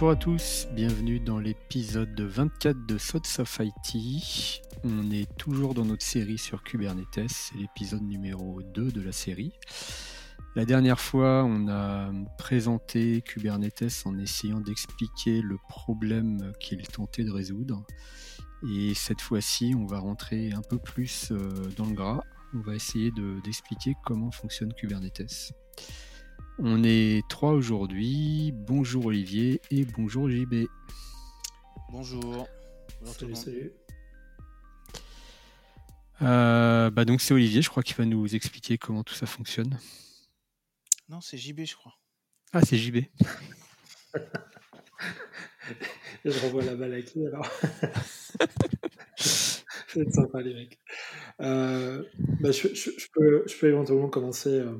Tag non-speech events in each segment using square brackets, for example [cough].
Bonjour à tous, bienvenue dans l'épisode 24 de Sots of IT. On est toujours dans notre série sur Kubernetes, c'est l'épisode numéro 2 de la série. La dernière fois, on a présenté Kubernetes en essayant d'expliquer le problème qu'il tentait de résoudre. Et cette fois-ci, on va rentrer un peu plus euh, dans le gras. On va essayer d'expliquer comment fonctionne Kubernetes. On est trois aujourd'hui. Bonjour Olivier et bonjour JB. Bonjour. salut, salut. Euh, bah donc c'est Olivier, je crois qu'il va nous expliquer comment tout ça fonctionne. Non, c'est JB, je crois. Ah, c'est JB. [laughs] je renvoie la balle à qui alors? C'est sympa les mecs. Euh, bah, je, peux, je, peux, éventuellement commencer. Euh,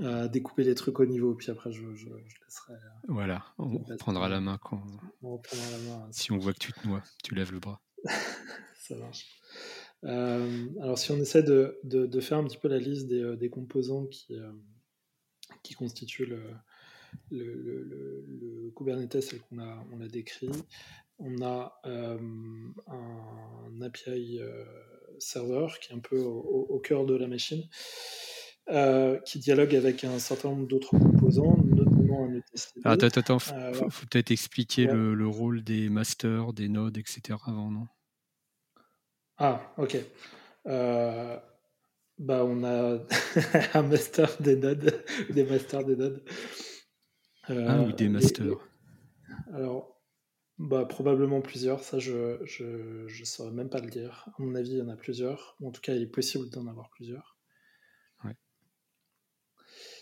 à découper les trucs au niveau, puis après je, je, laisserai. Euh, voilà, on prendra la main quand. On prendra la main. Si on voit que tu te noies, tu lèves le bras. [laughs] Ça marche. Euh, alors, si on essaie de, de, faire un petit peu la liste des, euh, des composants qui, qui constituent le, le, le, le Kubernetes qu'on a, on a décrit, on a un API serveur qui est un peu au, au cœur de la machine. Euh, qui dialogue avec un certain nombre d'autres composants, notamment un etcd. Ah, attends, attends, faut, euh, faut peut-être expliquer le, le, rôle des masters, des nodes, etc. avant, non? Ah, ok. Euh, bah, on a [laughs] un master des nodes, des masters des nodes. ah, ou des masters. alors, bah, probablement plusieurs, ça je ne je, je saurais même pas le dire. À mon avis, il y en a plusieurs. En tout cas, il est possible d'en avoir plusieurs.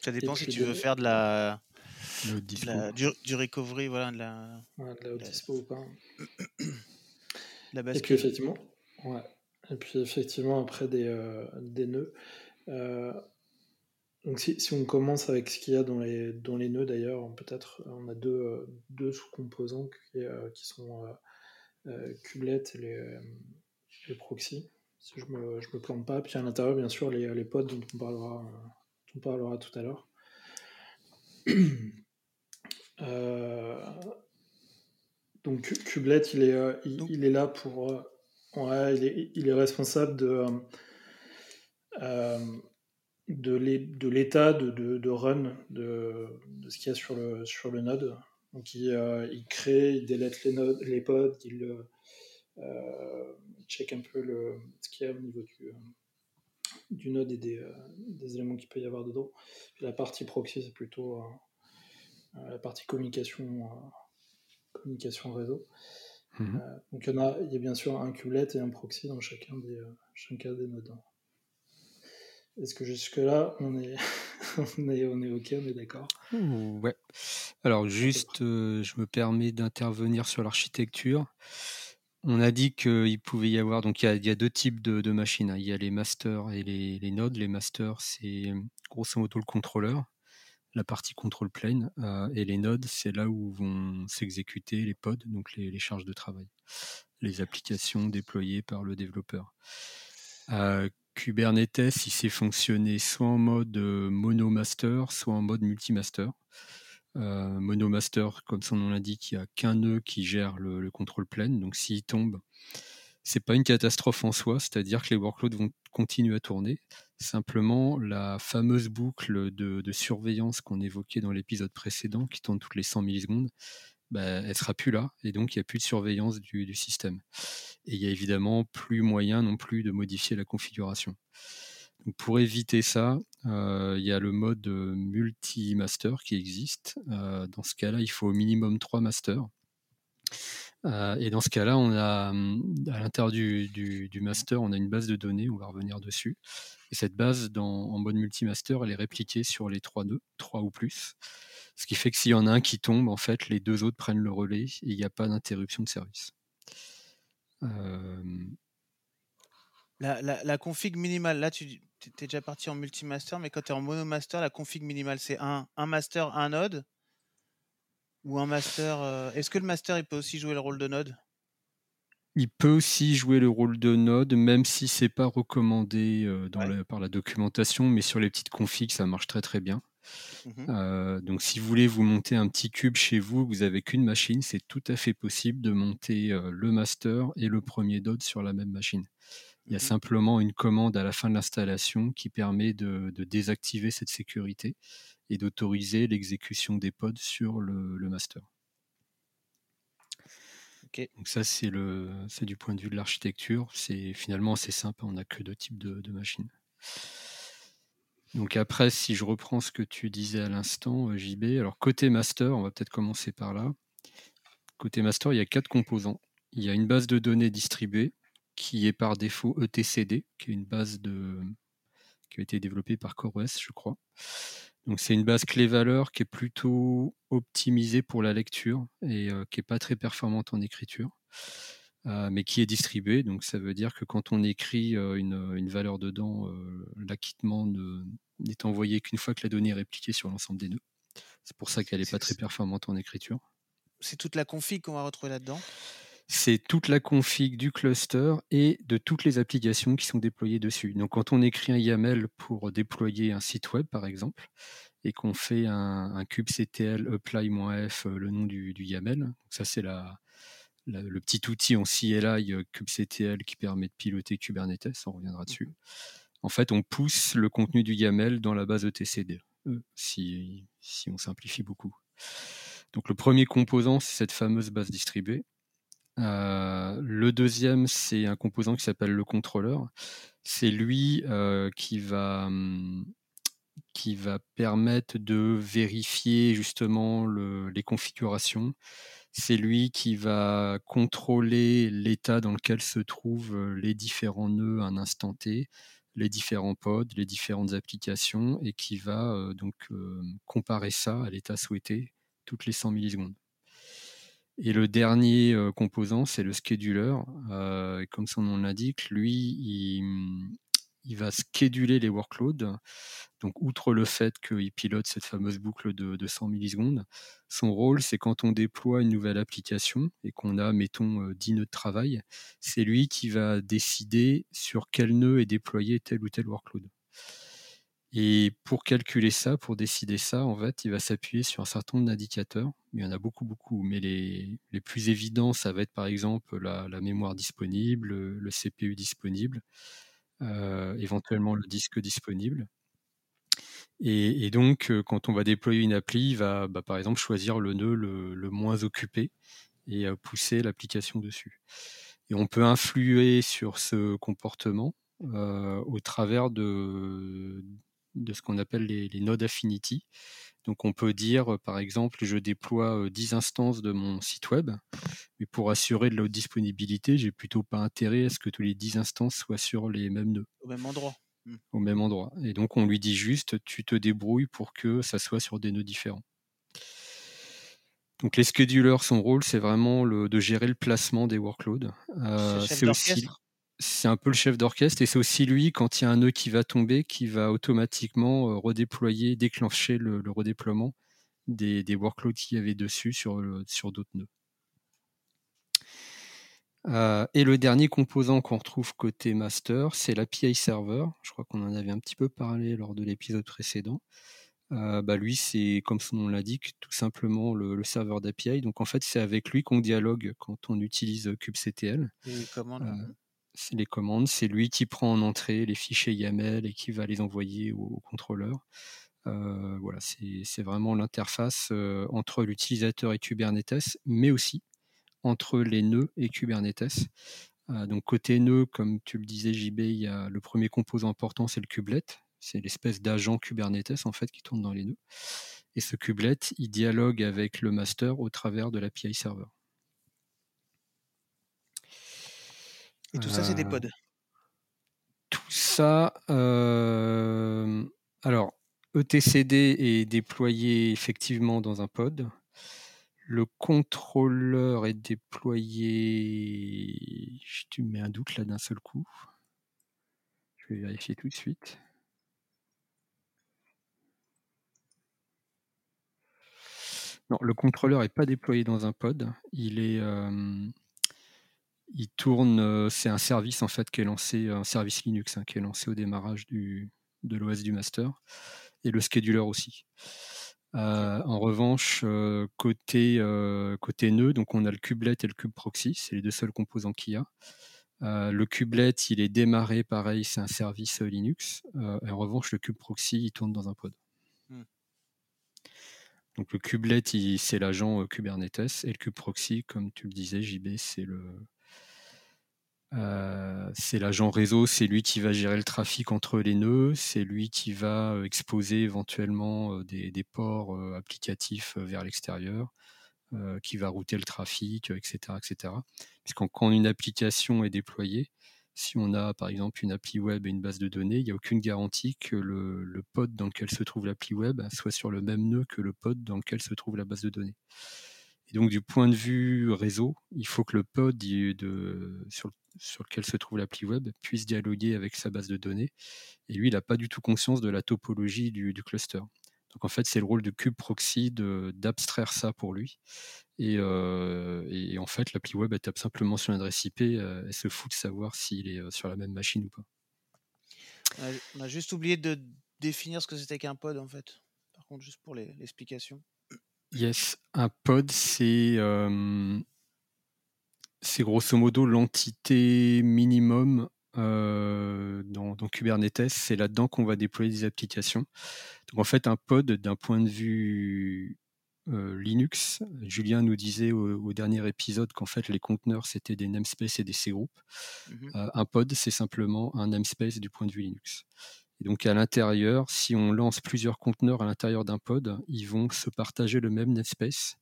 Ça dépend si tu veux faire de la, du, recovery, voilà, de la, ouais, de la, dispo ou pas. la Et puis effectivement, ouais. Et puis effectivement après des, euh, des nœuds. Euh, donc si, si, on commence avec ce qu'il y a dans les, dans les nœuds d'ailleurs, peut-être on a deux, deux sous-composants qui, euh, qui sont Kublet et les, les proxys, si je me, je me plante pas. Puis à l'intérieur, bien sûr, les, les pods dont on parlera on parlera tout à l'heure. [clears throat] Euh, donc Kublet, il est, euh, il, est là pour... Euh, ouais, il, est, responsable de, de l'état de, de, run de, ce qu'il y a sur le, sur le node. Donc il, il crée, il délète les, nodes, les pods, il, check un peu le, ce qu'il y a au niveau du, du node et des, euh, des éléments qu'il peut y avoir dedans. la partie proxy, c'est plutôt euh, euh, la partie communication, communication réseau. Mhm. donc il y, en a, il y a bien sûr un kubelet et un proxy dans chacun des, chacun des nodes. Est-ce que jusque-là, on est, [laughs] on, est, on est OK, on est d'accord? Ouais. Alors juste, je me permets d'intervenir sur l'architecture. On a dit qu'il pouvait y avoir, donc il y a, deux types de, machines. Hein. Il y a les masters et les, nodes. Les masters, c'est grosso modo le contrôleur, la partie control plane, euh, et les nodes, c'est là où vont s'exécuter les pods, donc les, charges de travail, les applications déployées par le développeur. Euh, Kubernetes, il sait fonctionner soit en mode euh, monomaster, soit en mode multimaster. Euh, Monomaster, comme son nom l'indique, il n'y a qu'un nœud qui gère le, contrôle plane. Donc s'il tombe, c'est pas une catastrophe en soi, c'est-à-dire que les workloads vont continuer à tourner. Simplement, la fameuse boucle de, surveillance qu'on évoquait dans l'épisode précédent, qui tourne toutes les 100 millisecondes, bah, elle sera plus là, et donc il n'y a plus de surveillance du, du système. Et il n'y a évidemment plus moyen non plus de modifier la configuration pour éviter ça, euh, il y a le mode euh, multi-master qui existe. Euh, dans ce cas-là, il faut au minimum trois masters. et dans ce cas-là, a à l'intérieur du, master, on a une base de données, on va revenir dessus. Et cette base en mode multi-master, elle est répliquée sur les trois nœuds, trois ou plus. Ce qui fait que s'il y en a un qui tombe, en fait, les deux autres prennent le relais et il n'y a pas d'interruption de service. La, la, config minimale, là, tu, tu es déjà parti en multimaster, mais quand tu es en monomaster, la config minimale, c'est un, un master, un node Ou un master. Euh, est-ce que le master, il peut aussi jouer le rôle de node? Il peut aussi jouer le rôle de node, même si c'est pas recommandé euh, dans par la documentation, mais sur les petites configs, ça marche très très bien. Mmh donc si vous voulez vous monter un petit cube chez vous, vous n'avez qu'une machine, c'est tout à fait possible de monter le master et le premier dode sur la même machine. Il y a mmh simplement une commande à la fin de l'installation qui permet de, désactiver cette sécurité et d'autoriser l'exécution des pods sur le, master. Donc ça, c'est du point de vue de l'architecture. C'est finalement assez simple. On n'a que deux types de, machines. Donc après, si je reprends ce que tu disais à l'instant, euh, JB, alors côté master, on va peut-être commencer par là. Côté master, il y a quatre composants. Il y a une base de données distribuée qui est par défaut ETCD, qui est une base de... qui a été développée par CoreOS, je crois. Donc c'est une base clé-valeur qui est plutôt optimisée pour la lecture et euh, qui n'est pas très performante en écriture, euh, mais qui est distribuée. Donc ça veut dire que quand on écrit euh, une, valeur dedans, l'acquittement n'est envoyé qu'une fois que la donnée est répliquée sur l'ensemble des nœuds. C'est pour ça qu'elle n'est pas très performante en écriture. C'est toute la config qu'on va retrouver là-dedans? C'est toute la config du cluster et de toutes les applications qui sont déployées dessus. Donc quand on écrit un YAML pour déployer un site web, par exemple, et qu'on fait un, kubectl apply-f, euh, le nom du, YAML, ça c'est le petit outil en CLI euh, kubectl qui permet de piloter Kubernetes, on reviendra dessus. Mmh en fait, on pousse le contenu du YAML dans la base etcd, euh, si, si on simplifie beaucoup. Donc le premier composant, c'est cette fameuse base distribuée. Euh, le deuxième, c'est un composant qui s'appelle le contrôleur. C'est lui euh, qui, va, hum, qui va permettre de vérifier justement les configurations. C'est lui qui va contrôler l'état dans lequel se trouvent euh, les différents nœuds à un instant T, les différents pods, les différentes applications, et qui va donc comparer ça à l'état souhaité toutes les 100 millisecondes. Et le dernier composant, c'est le scheduler. comme son nom l'indique, lui, il, va scheduler les workloads. Donc, outre le fait qu'il pilote cette fameuse boucle de, 100 millisecondes, son rôle, c'est quand on déploie une nouvelle application et qu'on a, mettons, 10 nœuds de travail, c'est lui qui va décider sur quel nœud est déployé tel ou tel workload. Et pour calculer ça, pour décider ça, en fait, il va s'appuyer sur un certain nombre d'indicateurs. Il y en a beaucoup, beaucoup. Mais les, les, plus évidents, ça va être par exemple la, mémoire disponible, le CPU disponible, euh, éventuellement le disque disponible. Et, donc, euh, quand on va déployer une appli, il va bah, par exemple choisir le nœud le, moins occupé et euh, pousser l'application dessus. Et on peut influer sur ce comportement au travers de, de ce qu'on appelle les, nodes affinity. Donc on peut dire, par exemple, je déploie 10 instances de mon site web, mais pour assurer de la haute disponibilité, j'ai plutôt pas intérêt à ce que tous les 10 instances soient sur les mêmes nœuds. Au même endroit. Mmh. Au même endroit. Et donc on lui dit juste, tu te débrouilles pour que ça soit sur des nœuds différents. Donc les schedulers, son rôle, c'est vraiment le, de gérer le placement des workloads. Euh, c'est aussi c'est un peu le chef d'orchestre et c'est aussi lui, quand il y a un nœud qui va tomber, qui va automatiquement euh, redéployer, déclencher le, redéploiement des, workloads qu'il y avait dessus sur, sur d'autres nœuds. Euh, et le dernier composant qu'on retrouve côté master, c'est l'API server. Je crois qu'on en avait un petit peu parlé lors de l'épisode précédent. Euh, bah lui, c'est comme son nom l'indique, tout simplement le, serveur d'API. Donc en fait, c'est avec lui qu'on dialogue quand on utilise kubectl. Et comment c'est les commandes, c'est lui qui prend en entrée les fichiers YAML et qui va les envoyer au, contrôleur. Euh, voilà, c'est vraiment l'interface euh, entre l'utilisateur et Kubernetes, mais aussi entre les nœuds et Kubernetes. Euh, donc côté nœud, comme tu le disais JB, le premier composant important, c'est le kubelet. C'est l'espèce d'agent Kubernetes en fait qui tourne dans les nœuds. Et ce kubelet, il dialogue avec le master au travers de l'API server. Et tout ça, c'est des pods. Tout ça, euh, alors, ETCD est déployé effectivement dans un pod. Le contrôleur est déployé. Tu me mets un doute là d'un seul coup. Je vais vérifier tout de suite. Non, le contrôleur n'est pas déployé dans un pod. Il est, euh, il tourne, euh, c'est un service en fait qui est lancé, un service Linux hein, qui est lancé au démarrage du, de l'OS du master. et le scheduler aussi. en revanche, côté, côté nœud, donc on a le kubelet et le kube proxy, c'est les deux seuls composants qu'il y a. le kubelet, il est démarré, pareil, c'est un service Linux. en revanche, le kube proxy, il tourne dans un pod. Mmh. Donc le kubelet, c'est l'agent Kubernetes et le kube proxy, comme tu le disais, JB, c'est le, c'est l'agent réseau, c'est lui qui va gérer le trafic entre les nœuds, c'est lui qui va exposer éventuellement des, ports applicatifs vers l'extérieur, qui va router le trafic, etc. etc. Puisqu'en quand une application est déployée, si on a par exemple une appli web et une base de données, il n'y a aucune garantie que le pod dans lequel se trouve l'appli web soit sur le même nœud que le pod dans lequel se trouve la base de données. Et donc, du point de vue réseau, il faut que le pod sur, lequel se trouve l'appli web puisse dialoguer avec sa base de données. Et lui, il n'a pas du tout conscience de la topologie du, cluster. Donc, en fait, c'est le rôle de kube proxy d'abstraire ça pour lui. Euh, et, en fait, l'appli web, elle tape simplement sur l'adresse IP, euh, elle se fout de savoir s'il est euh, sur la même machine ou pas. On a juste oublié de définir ce que c'était qu'un pod, en fait. Par contre, juste pour l'explication. Yes, un pod, c'est c'est grosso modo l'entité minimum dans, Kubernetes. C'est là-dedans qu'on va déployer des applications. Donc en fait, un pod, d'un point de vue Linux, Julien nous disait au, dernier épisode qu'en fait les conteneurs c'était des namespaces et des cgroups. Mmh un pod, c'est simplement un namespace du point de vue Linux. Et donc à l'intérieur, si on lance plusieurs conteneurs à l'intérieur d'un pod, ils vont se partager le même namespace.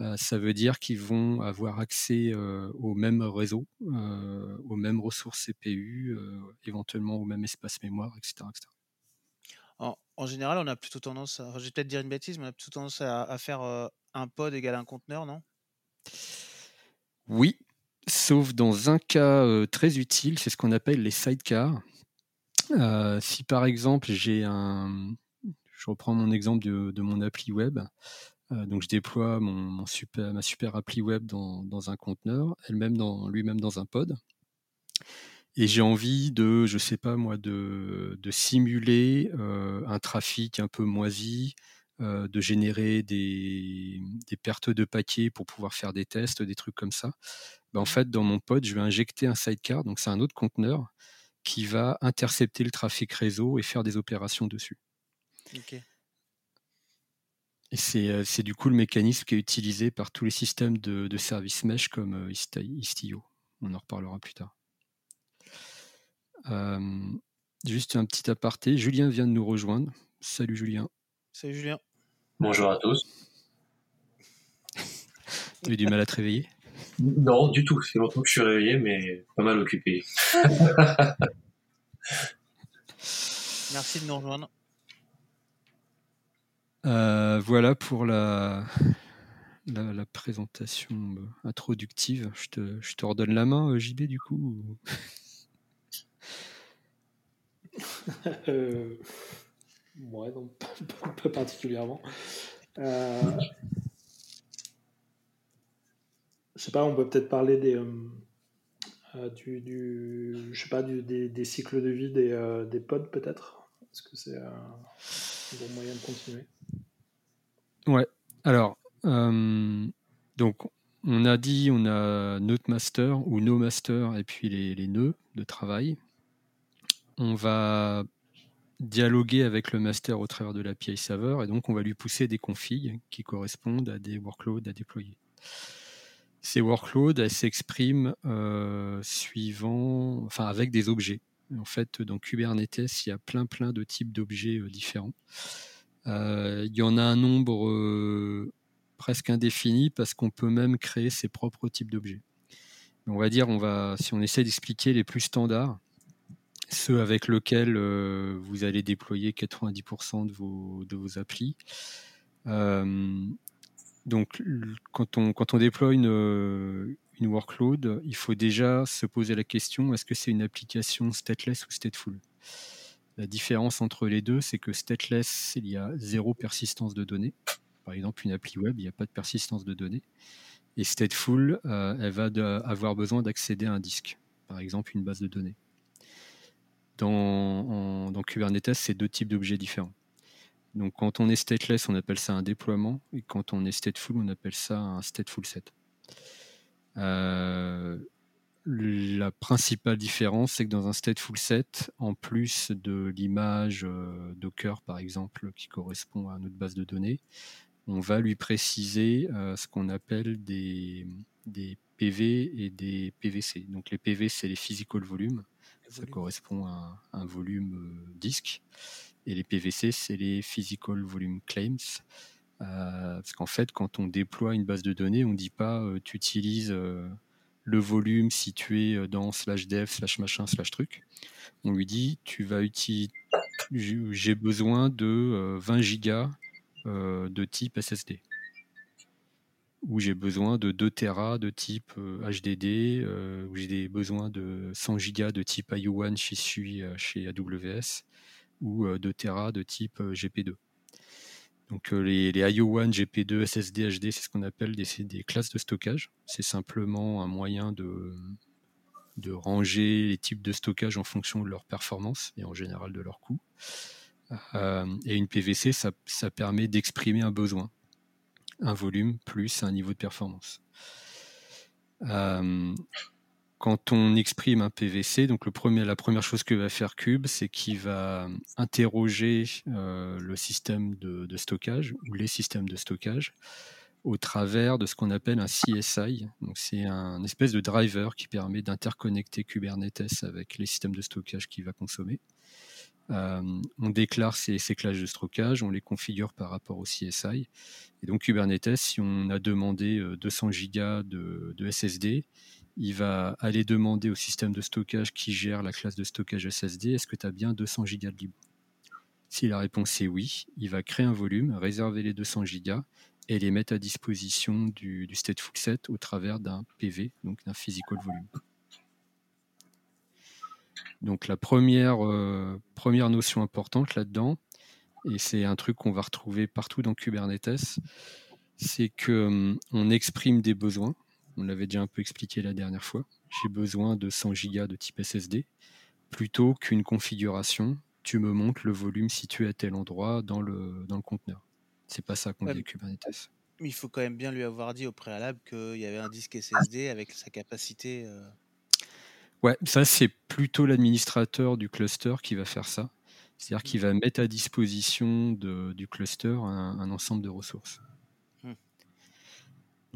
Euh, ça veut dire qu'ils vont avoir accès euh, au même réseau, euh, aux mêmes ressources CPU, éventuellement au même espace mémoire, etc. En, général, on a plutôt tendance, à, je vais peut-être dire une bêtise, mais on a plutôt tendance à, faire un pod égal un conteneur, non? Oui, sauf dans un cas très utile, c'est ce qu'on appelle les sidecars. Euh, si par exemple j'ai un, je reprends mon exemple de, mon appli web, euh, donc je déploie mon, super, ma super appli web dans, un conteneur, elle-même dans lui-même dans un pod, et j'ai envie de, je sais pas moi, de, simuler euh, un trafic un peu moisi, de générer des, pertes de paquets pour pouvoir faire des tests, des trucs comme ça. Ben, en mmh. fait, dans mon pod, je vais injecter un sidecar, donc c'est un autre conteneur qui va intercepter le trafic réseau et faire des opérations dessus. Et c'est, du coup le mécanisme qui est utilisé par tous les systèmes de, de services mesh comme Istio. On en reparlera plus tard. juste un petit aparté, Julien vient de nous rejoindre. Salut Julien. Salut Julien. Bonjour à tous. [laughs] Tu as eu du mal à te réveiller? Non, du tout. C'est longtemps que je suis réveillé, mais pas mal occupé. [laughs] Merci de nous rejoindre. Euh, voilà pour la, la, présentation euh, introductive. Je te, je te, redonne la main, euh, JB, du coup. [laughs] ouais, non, [laughs] pas, particulièrement. Je sais pas, on peut peut-être parler des, euh, euh, du, je sais pas, des, cycles de vie des, euh, des pods peut-être? Est-ce que c'est un bon moyen de continuer? Ouais. Alors, donc on a dit, on a notre master ou nos masters et puis les, les nœuds de travail. On va dialoguer avec le master au travers de l'API server et donc on va lui pousser des configs qui correspondent à des workloads à déployer. Ces workloads, elles s'expriment euh, suivant, enfin avec des objets. En fait, dans Kubernetes, il y a plein plein de types d'objets euh, différents. Euh, il y en a un nombre presque indéfini parce qu'on peut même créer ses propres types d'objets. On va dire, on va, si on essaie d'expliquer les plus standards, ceux avec lesquels vous allez déployer 90% de vos, de vos applis, donc, quand on, déploie une, euh, une workload, il faut déjà se poser la question est-ce que c'est une application stateless ou stateful? La différence entre les deux, c'est que stateless, il y a zéro persistance de données. Par exemple, une appli web, il n'y a pas de persistance de données. Et stateful, euh, elle va avoir besoin d'accéder à un disque, par exemple une base de données. Dans Kubernetes, c'est deux types d'objets différents. Donc quand on est stateless, on appelle ça un déploiement, et quand on est stateful, on appelle ça un stateful set. Euh, la principale différence, c'est que dans un stateful set, en plus de l'image euh, Docker, par exemple, qui correspond à notre base de données, on va lui préciser euh, ce qu'on appelle des, PV et des PVC. Donc les PV, c'est les physical volumes. Ça correspond à un volume disque. Et les PVC, c'est les Physical Volume Claims. Euh, parce qu'en fait, quand on déploie une base de données, on ne dit pas euh, tu utilises euh, le volume situé dans slash dev, slash machin, slash truc. On lui dit tu vas utiliser, j'ai besoin de 20 gigas de type SSD. Ou j'ai besoin de 2 Tera de type HDD, ou j'ai besoin de 100 gigas de type IO1 si je suis chez AWS ou de Tera de type GP2. Donc les, les IO1, GP2, SSD, HD, c'est ce qu'on appelle des, classes de stockage. C'est simplement un moyen de, ranger les types de stockage en fonction de leur performance et en général de leur coût. et une PVC, ça, permet d'exprimer un besoin, un volume plus un niveau de performance. Euh, quand on exprime un PVC, donc la première chose que va faire Cube, c'est qu'il va interroger euh, le système de, stockage ou les systèmes de stockage au travers de ce qu'on appelle un CSI. C'est un espèce de driver qui permet d'interconnecter Kubernetes avec les systèmes de stockage qu'il va consommer. Euh, on déclare ces, classes de stockage, on les configure par rapport au CSI. Et donc Kubernetes, si on a demandé 200 Go de, de SSD, il va aller demander au système de stockage qui gère la classe de stockage SSD est-ce que tu as bien 200 Go de libre? Si la réponse est oui, il va créer un volume, réserver les 200 Go et les mettre à disposition du, stateful set au travers d'un PV, donc d'un physical volume. Donc la première, euh, première notion importante là-dedans, et c'est un truc qu'on va retrouver partout dans Kubernetes, c'est qu'on hum, exprime des besoins, on l'avait déjà un peu expliqué la dernière fois. J'ai besoin de 100 Go de type SSD plutôt qu'une configuration. Tu me montres le volume situé à tel endroit dans le, dans le conteneur. C'est pas ça qu'on dit Kubernetes. Mais il faut quand même bien lui avoir dit au préalable qu'il y avait un disque SSD avec sa capacité. Euh. Ouais, ça c'est plutôt l'administrateur du cluster qui va faire ça. C'est-à-dire qu'il va mettre à disposition du cluster un ensemble de ressources.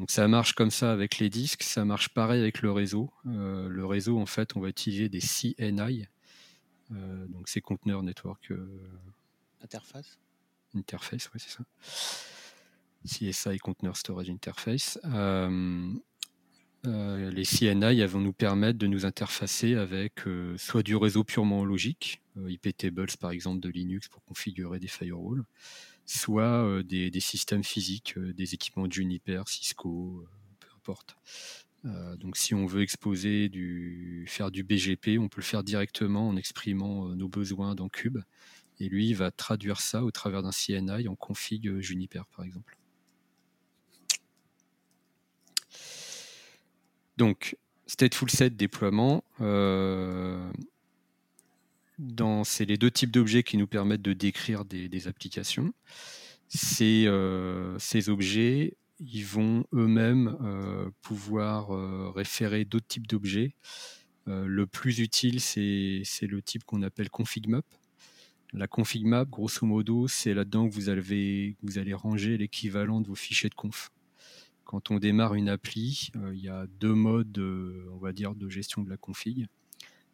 Donc ça marche comme ça avec les disques, ça marche pareil avec le réseau. Euh, le réseau, en fait, on va utiliser des CNI, euh, donc c'est Container Network euh, Interface. Interface, oui, c'est ça. CSI Container Storage Interface. les CNI vont nous permettre de nous interfacer avec soit du réseau purement logique, IP tables par exemple de Linux pour configurer des firewalls, soit des, systèmes physiques, des équipements Juniper, Cisco, peu importe. donc si on veut exposer du, faire du BGP, on peut le faire directement en exprimant nos besoins dans Cube. Et lui, il va traduire ça au travers d'un CNI en config Juniper, par exemple. Donc, stateful set déploiement, c'est les deux types d'objets qui nous permettent de décrire des, applications. Ces, euh, ces, objets, ils vont eux-mêmes euh, pouvoir euh, référer d'autres types d'objets. le plus utile, c'est le type qu'on appelle config map. La config map, grosso modo, c'est là-dedans que vous allez, ranger l'équivalent de vos fichiers de conf. Quand on démarre une appli, il y a deux modes, de gestion de la config.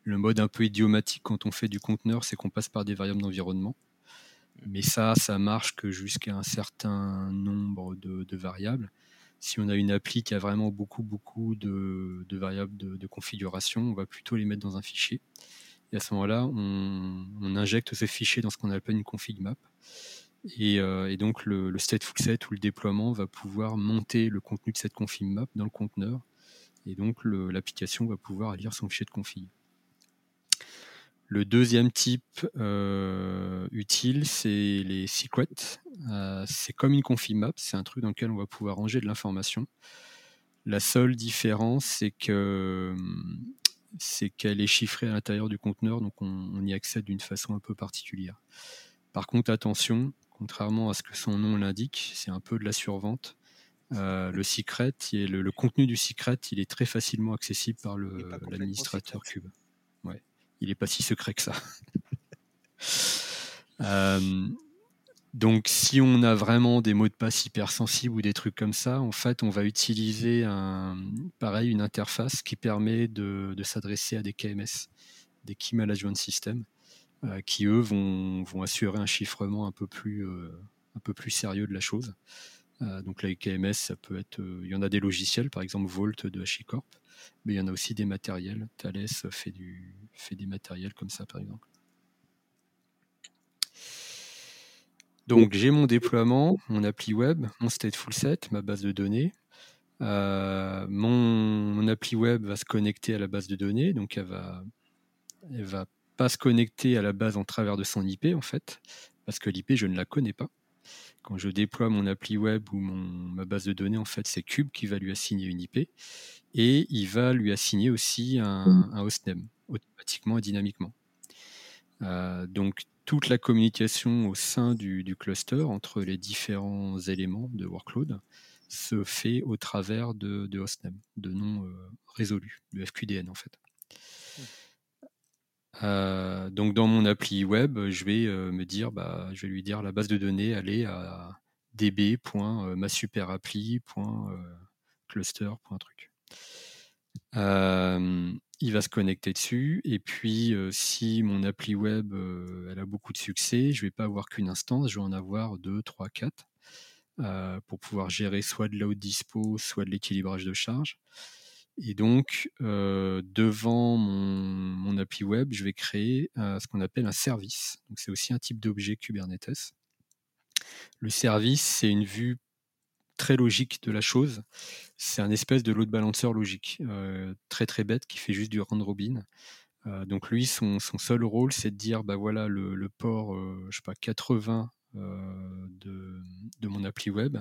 Le mode un peu idiomatique quand on fait du conteneur, c'est qu'on passe par des variables d'environnement. Mais ça, ça marche que jusqu'à un certain nombre de, variables. Si on a une appli qui a vraiment beaucoup, beaucoup de, variables de, configuration, on va plutôt les mettre dans un fichier. Et à ce moment-là, on, injecte ce fichier dans ce qu'on appelle une config map. Et, euh, donc le, le, stateful set ou le déploiement va pouvoir monter le contenu de cette config map dans le conteneur. Et donc l'application va pouvoir lire son fichier de config. Le deuxième type euh, utile, c'est les secrets. Euh, c'est comme une config map, c'est un truc dans lequel on va pouvoir ranger de l'information. La seule différence, c'est que c'est qu'elle est chiffrée à l'intérieur du conteneur, donc on, y accède d'une façon un peu particulière. Par contre, attention, contrairement à ce que son nom l'indique, c'est un peu de la survente. le secret, le, le, contenu du secret, il est très facilement accessible par l'administrateur Cube. Il n'est pas si secret que ça. [laughs] Donc, si on a vraiment des mots de passe hypersensibles ou des trucs comme ça, en fait, on va utiliser un, pareil, une interface qui permet de, s'adresser à des KMS, des Key Management Systems, euh, qui eux vont, assurer un chiffrement un peu plus, euh, un peu plus sérieux de la chose. Euh, donc, les KMS, ça peut être, il y en a des logiciels, par exemple Volt de HashiCorp, mais il y en a aussi des matériels. Thales fait, des matériels comme ça, par exemple. Donc j'ai mon déploiement, mon appli web, mon stateful set, ma base de données. Euh, mon, appli web va se connecter à la base de données, donc elle va, elle va pas se connecter à la base en travers de son IP en fait, parce que l'IP je ne la connais pas. Quand je déploie mon appli web ou mon, ma base de données, en fait c'est Cube qui va lui assigner une IP et il va lui assigner aussi un, un hostname automatiquement et dynamiquement. Euh, donc toute la communication au sein du, cluster entre les différents éléments de workload se fait au travers de, de hostname, de noms euh, résolus, de FQDN en fait. Euh, donc dans mon appli web, je vais euh, me dire, bah, je vais lui dire la base de données, est à db.masuperappli.cluster.truc il va se connecter dessus. Et puis, si mon appli web a beaucoup de succès, je ne vais pas avoir qu'une instance, je vais en avoir deux, trois, quatre pour pouvoir gérer soit de haute dispo, soit de l'équilibrage de charge. Et donc, devant mon, appli web, je vais créer ce qu'on appelle un service. Donc, c'est aussi un type d'objet Kubernetes. Le service, c'est une vue très logique de la chose. C'est un espèce de load balancer logique, euh, très très bête, qui fait juste du round robin. Euh, donc lui, son, seul rôle, c'est de dire, bah voilà, le, port, euh, je sais pas, 80 de, de, mon appli web,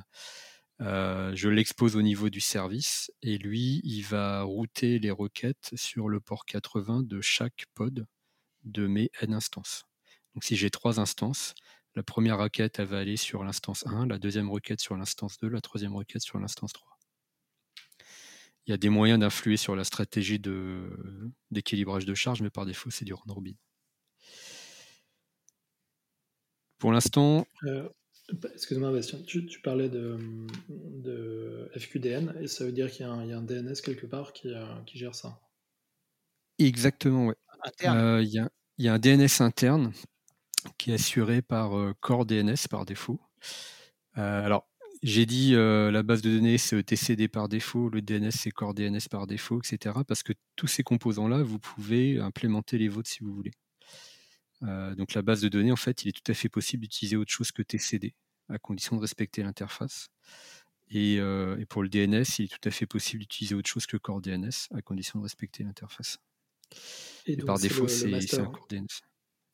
je l'expose au niveau du service, et lui, il va router les requêtes sur le port 80 de chaque pod de mes n instances. Donc si j'ai trois instances, la première requête, va aller sur l'instance 1, la deuxième requête sur l'instance 2, la troisième requête sur l'instance 3. Il y a des moyens d'influer sur la stratégie d'équilibrage de, charge, mais par défaut, c'est du round robin. Pour l'instant. Euh, excuse-moi, Bastien, tu, parlais de, FQDN, et ça veut dire qu'il y, a un DNS quelque part qui, euh, gère ça Exactement, oui. Euh, il y, a un DNS interne qui est assuré par Core DNS par défaut. alors, j'ai dit la base de données c'est ETCD par défaut, le DNS c'est Core DNS par défaut, etc. Parce que tous ces composants-là, vous pouvez implémenter les vôtres si vous voulez. Donc la base de données, en fait, il est tout à fait possible d'utiliser autre chose que TCD, à condition de respecter l'interface. Et, pour le DNS, il est tout à fait possible d'utiliser autre chose que Core DNS, à condition de respecter l'interface. Et, par défaut, c'est un Core DNS.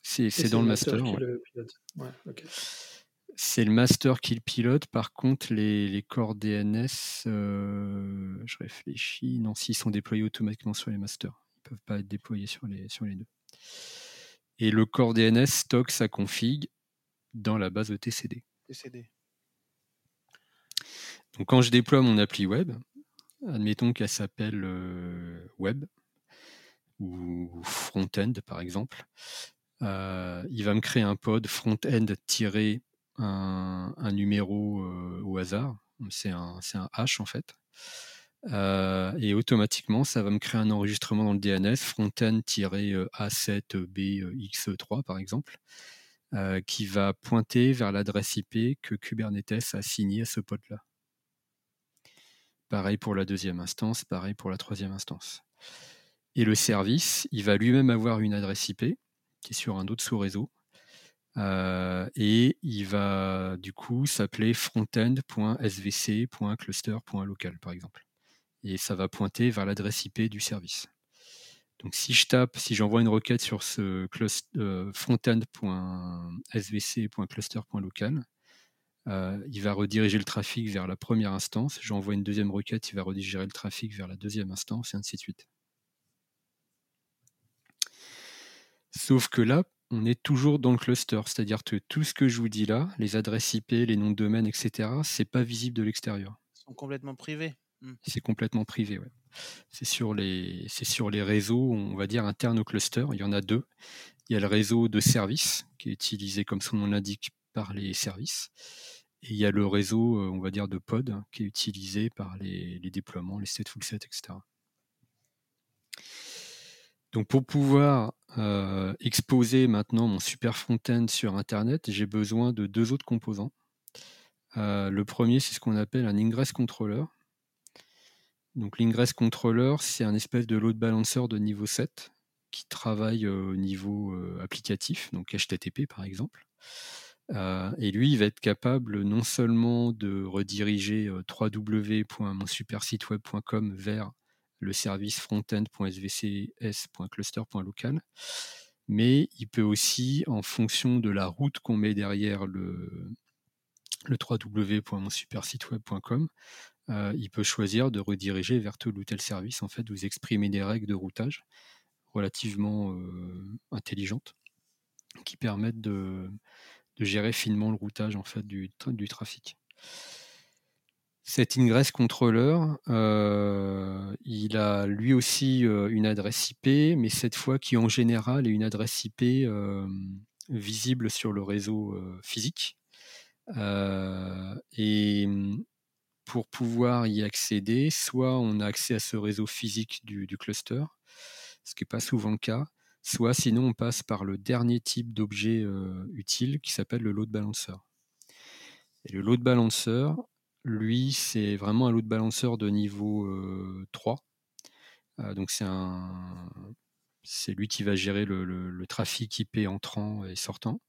C'est dans le master. C'est le master qui le pilote. Par contre, les, les corps DNS, euh, je réfléchis. Non, s'ils sont déployés automatiquement sur les masters. Ils ne peuvent pas être déployés sur les, sur les deux. Et le corps DNS stocke sa config dans la base de TCD. TCD. Donc quand je déploie mon appli web, admettons qu'elle s'appelle euh, web ou front-end par exemple, euh, il va me créer un pod front-end tiré un, numéro euh, au hasard. C'est un, un, hash en fait. Euh, et automatiquement, ça va me créer un enregistrement dans le DNS front-end-A7BX3 par exemple, qui va pointer vers l'adresse IP que Kubernetes a assignée à ce pod-là. Pareil pour la deuxième instance, pareil pour la troisième instance. Et le service, il va lui-même avoir une adresse IP qui est sur un autre sous-réseau. Euh, et il va du coup s'appeler frontend.svc.cluster.local par exemple. Et ça va pointer vers l'adresse IP du service. Donc si je tape, si j'envoie une requête sur ce euh, frontend.svc.cluster.local, euh, il va rediriger le trafic vers la première instance. J'envoie une deuxième requête, il va rediriger le trafic vers la deuxième instance, et ainsi de suite. Sauf que là, on est toujours dans le cluster, c'est-à-dire que tout ce que je vous dis là, les adresses IP, les noms de domaine, etc., c'est pas visible de l'extérieur. Ils sont complètement privés. Hmm. C'est complètement privé. C'est sur les, réseaux, on va dire internes au cluster. Il y en a deux. Il y a le réseau de services qui est utilisé comme son nom l'indique par les services, et il y a le réseau, euh, on va dire, de pod qui est utilisé par les, déploiements, les stateful set, etc. Donc pour pouvoir euh, exposer maintenant mon super front-end sur Internet, j'ai besoin de deux autres composants. Euh, le premier, c'est ce qu'on appelle un ingress controller. Donc l'ingress controller, c'est un espèce de load balancer de niveau 7 qui travaille au niveau euh, applicatif, donc HTTP par exemple. et lui, il va être capable non seulement de rediriger www.monsupersiteweb.com vers le service frontend.svcs.cluster.local. Mais il peut aussi, en fonction de la route qu'on met derrière le, le www.monsupersiteweb.com, euh, il peut choisir de rediriger vers tel ou tel service. En fait, vous exprimez des règles de routage relativement euh, intelligentes qui permettent de, gérer finement le routage en fait, du, du trafic. Cet ingress controller, euh, il a lui aussi une adresse IP, mais cette fois qui en général est une adresse IP visible sur le réseau physique. et pour pouvoir y accéder, soit on a accès à ce réseau physique du, cluster, ce qui n'est pas souvent le cas, soit sinon on passe par le dernier type d'objet utile qui s'appelle le load balancer. Et le load balancer, lui, c'est vraiment un load balancer de niveau 3. donc c'est un c'est lui qui va gérer le, trafic IP entrant et sortant.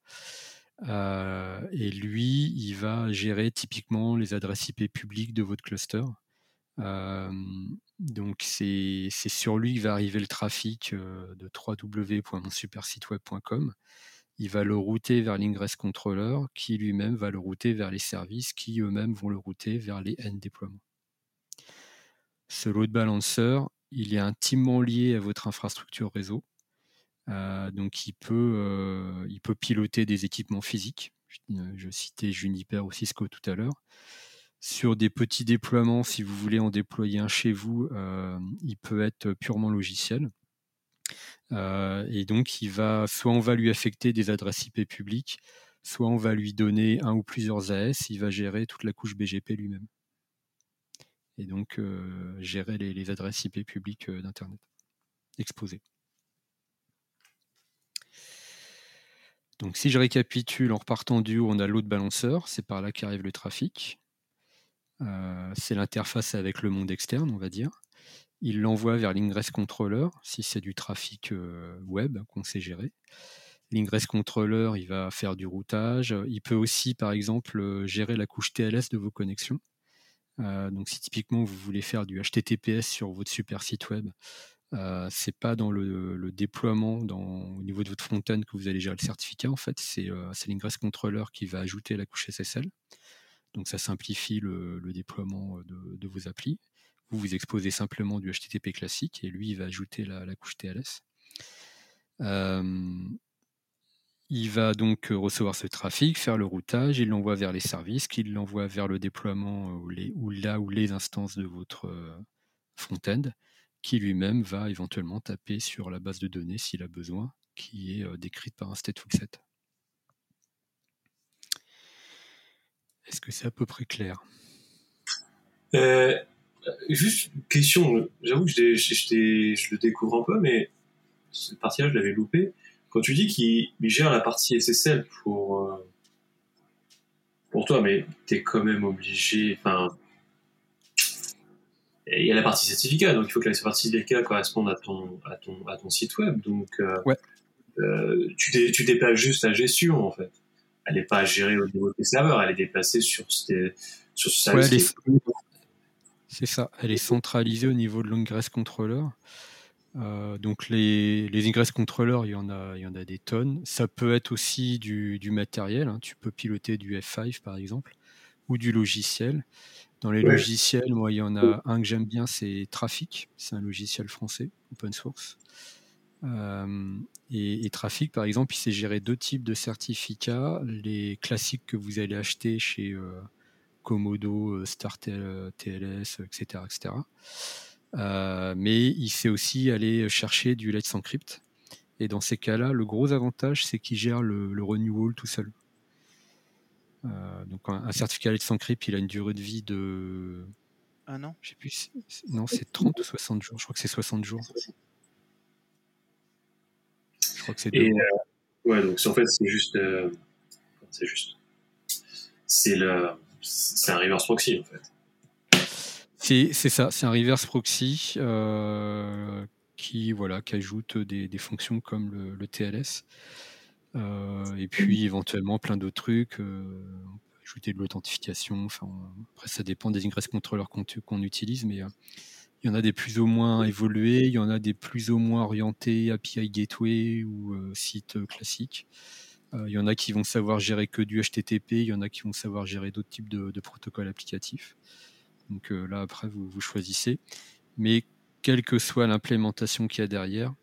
Et lui, il va gérer typiquement les adresses IP publiques de votre cluster. donc c'est sur lui que va arriver le trafic de www.monsupersiteweb.com il va le router vers l'ingress controller qui lui-même va le router vers les services qui eux-mêmes vont le router vers les end déploiements. Ce load balancer, il est intimement lié à votre infrastructure réseau. Euh, donc il peut, euh, il peut piloter des équipements physiques. Je, citais Juniper ou Cisco tout à l'heure. Sur des petits déploiements, si vous voulez en déployer un chez vous, euh, il peut être purement logiciel. Euh, et donc, il va, soit on va lui affecter des adresses IP publiques, soit on va lui donner un ou plusieurs AS, il va gérer toute la couche BGP lui-même. Et donc, euh, gérer les, adresses IP publiques euh, d'Internet exposées. Donc, si je récapitule, en repartant du haut, on a load balancer, c'est par là qu'arrive le trafic. c'est l'interface avec le monde externe, on va dire il l'envoie vers l'ingress controller si c'est du trafic euh, web qu'on sait gérer. L'ingress controller, il va faire du routage. Il peut aussi, par exemple, euh, gérer la couche TLS de vos connexions. Euh, donc, si typiquement vous voulez faire du HTTPS sur votre super site web, euh, c'est pas dans le, déploiement au niveau de votre front-end que vous allez gérer le certificat. En fait, c'est l'ingress controller qui va ajouter la couche SSL. Donc, ça simplifie le, déploiement de, vos applis. Vous, vous exposez simplement du HTTP classique et lui, il va ajouter la, couche TLS. il va donc recevoir ce trafic, faire le routage, il l'envoie vers les services, qu'il l'envoie vers le déploiement ou, les, ou, là où les instances de votre front-end, qui lui-même va éventuellement taper sur la base de données s'il a besoin, qui est décrite par un stateful set. Est-ce que c'est à peu près clair? Euh, euh, juste une question, j'avoue que je, le découvre un peu, mais cette partie-là, je l'avais loupé. Quand tu dis qu'il gère la partie SSL pour, euh, pour toi, mais tu es quand même obligé. Enfin, il y a la partie certificat, donc il faut que la partie certificat corresponde à ton, à ton, à ton site web. Donc, euh, ouais. tu, tu déplaces juste la gestion, en fait. Elle n'est pas gérée au niveau de tes serveurs, elle est déplacée sur, sur ce service. C'est ça, elle est centralisée au niveau de l'ingress controller. Euh, donc les, les ingress controllers, il y, en a, il y en a des tonnes. Ça peut être aussi du, matériel. Hein. Tu peux piloter du F5 par exemple, ou du logiciel. Dans les logiciels, moi, il y en a un que j'aime bien, c'est Trafic. C'est un logiciel français, open source. et, Trafic, par exemple, il sait gérer deux types de certificats, les classiques que vous allez acheter chez Komodo, Star TLS, etc. etc. mais il sait aussi aller chercher du Let's Encrypt. Et dans ces cas-là, le gros avantage, c'est qu'il gère le, renewal tout seul. Donc un, certificat Let's Encrypt, il a une durée de vie de... Un an Je sais plus. Non, c'est 30 ou 60 jours. Je crois que c'est 60 jours crois que c'est deux. Euh, ouais, donc en fait, c'est juste. Euh, c'est juste. C'est le. C'est un reverse proxy, en fait. C'est ça, c'est un reverse proxy euh, qui, voilà, qui ajoute des, des fonctions comme le, TLS. Et puis éventuellement plein d'autres trucs. ajouter de l'authentification. Enfin, après, ça dépend des ingress controllers qu'on utilise, mais il y en a des plus ou moins évolués, il y en a des plus ou moins orientés API Gateway ou euh, sites euh, classiques. Euh, il y en a qui vont savoir gérer que du HTTP, il y en a qui vont savoir gérer d'autres types de, protocoles applicatifs. Donc là, après, vous, vous, choisissez. Mais quelle que soit l'implémentation qu'il y a derrière,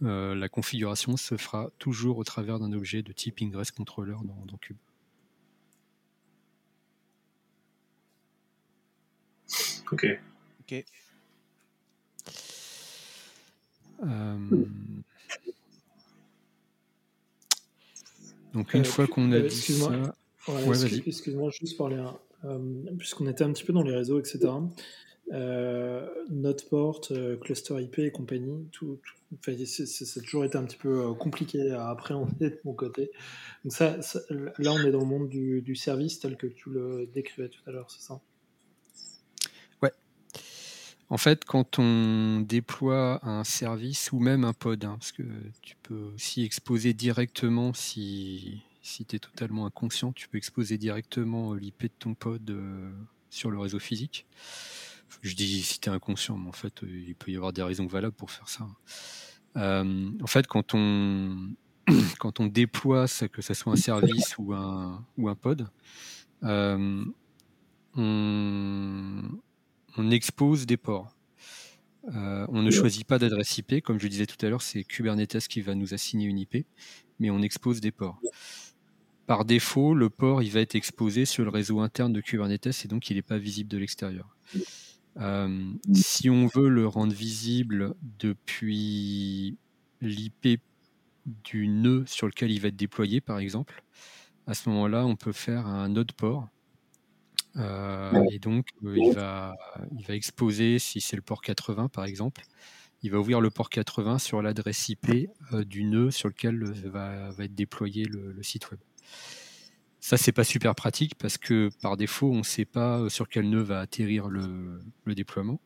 la configuration se fera toujours au travers d'un objet de type ingress controller dans, dans Cube. Ok. Ok. Euh, donc une euh, fois qu'on a euh, dit ça... Excuse-moi, juste parler, puisqu'on était un petit peu dans les réseaux, etc. Noteport, Cluster IP et compagnie, tout, ça a toujours été un petit peu compliqué à appréhender de mon côté. Donc ça, là, on est dans le monde du, service tel que tu le décrivais tout à l'heure, c'est ça? En fait, quand on déploie un service ou même un pod, hein, parce que tu peux aussi exposer directement, si, si tu es totalement inconscient, tu peux exposer directement l'IP de ton pod euh, sur le réseau physique. Je dis es inconscient, mais en fait, euh, il peut y avoir des raisons valables pour faire ça. Euh, en fait, quand on, [clears throat] quand déploie, que ce soit un service ou un, pod, on, on expose des ports. Euh, on ne choisit pas d'adresse IP, comme je disais tout à l'heure, c'est Kubernetes qui va nous assigner une IP, mais on expose des ports. Par défaut, le port il va être exposé sur le réseau interne de Kubernetes et donc il n'est pas visible de l'extérieur. Euh, si on veut le rendre visible depuis l'IP du nœud sur lequel il va être déployé, par exemple, à ce moment-là, on peut faire un node port. Euh, et donc, euh, il, va, il va exposer, si c'est le port 80 par exemple, il va ouvrir le port 80 sur l'adresse IP euh, du nœud sur lequel va, va être déployé le, site web. Ça, c'est pas super pratique parce que par défaut, on ne sait pas sur quel nœud va atterrir le, déploiement.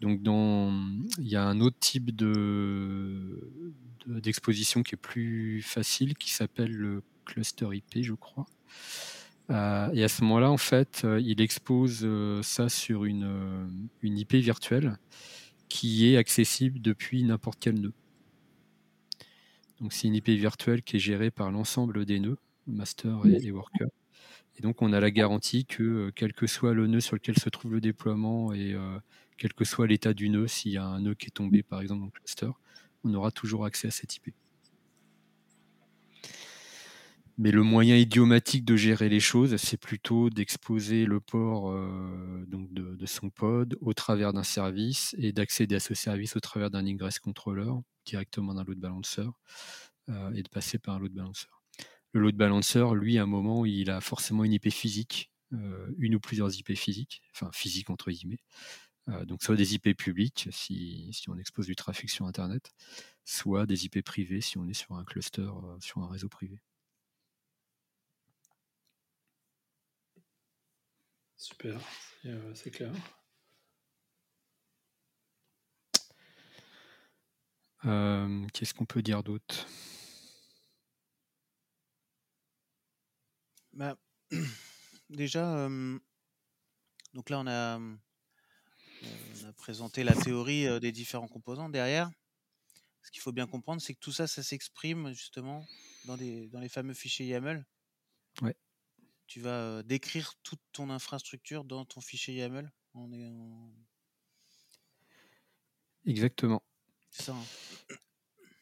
Donc, il y a un autre type de, d'exposition qui est plus facile, qui s'appelle le cluster IP, je crois. Euh, et à ce moment-là, en fait, euh, il expose euh, ça sur une, une, IP virtuelle qui est accessible depuis n'importe quel nœud. Donc c'est une IP virtuelle qui est gérée par l'ensemble des nœuds, master et, worker. Et donc on a la garantie que quel que soit le nœud sur lequel se trouve le déploiement et quel que soit l'état du nœud, s'il y a un nœud qui est tombé par exemple dans le cluster, on aura toujours accès à cette IP. Mais le moyen idiomatique de gérer les choses, c'est plutôt d'exposer le port euh, donc de, son pod au travers d'un service et d'accéder à ce service au travers d'un ingress controller directement d'un load balancer euh, et de passer par un load balancer. Le load balancer, lui, à un moment, il a forcément une IP physique, euh, une ou plusieurs IP physiques, enfin physiques entre guillemets. donc soit des IP publiques si, si, on expose du trafic sur Internet, soit des IP privées si on est sur un cluster, sur un réseau privé. Super, euh, c'est clair. Euh, qu'est-ce qu'on peut dire d'autre? Bah, [clears throat] Déjà, euh, donc là on a, on a, présenté la théorie des différents composants derrière. Ce qu'il faut bien comprendre, c'est que tout ça, ça s'exprime justement dans, dans les fameux fichiers YAML. Ouais tu vas décrire toute ton infrastructure dans ton fichier YAML Exactement. C'est ça. Hein.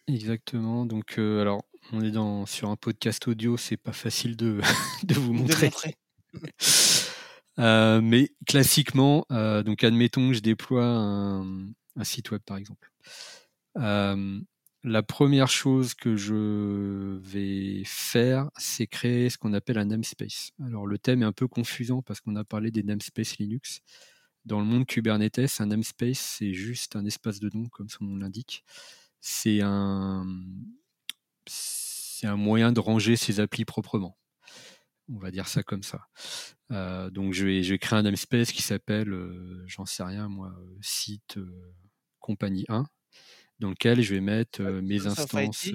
Exactement. Donc, alors, on est dans, sur un podcast audio, c'est pas facile de, [laughs] de vous montrer. [laughs] mais classiquement, donc admettons que je déploie un, un site web par exemple. la première chose que je vais faire, c'est créer ce qu'on appelle un namespace. Alors le thème est un peu confusant parce qu'on a parlé des namespaces Linux. Dans le monde Kubernetes, un namespace, c'est juste un espace de nom, comme son nom l'indique. C'est un, c'est un moyen de ranger ses applis proprement. On va dire ça comme ça. Euh, donc je vais, je vais créer un namespace qui s'appelle, euh, j'en sais rien moi, site euh, compagnie 1, dans lequel je vais mettre mes instances.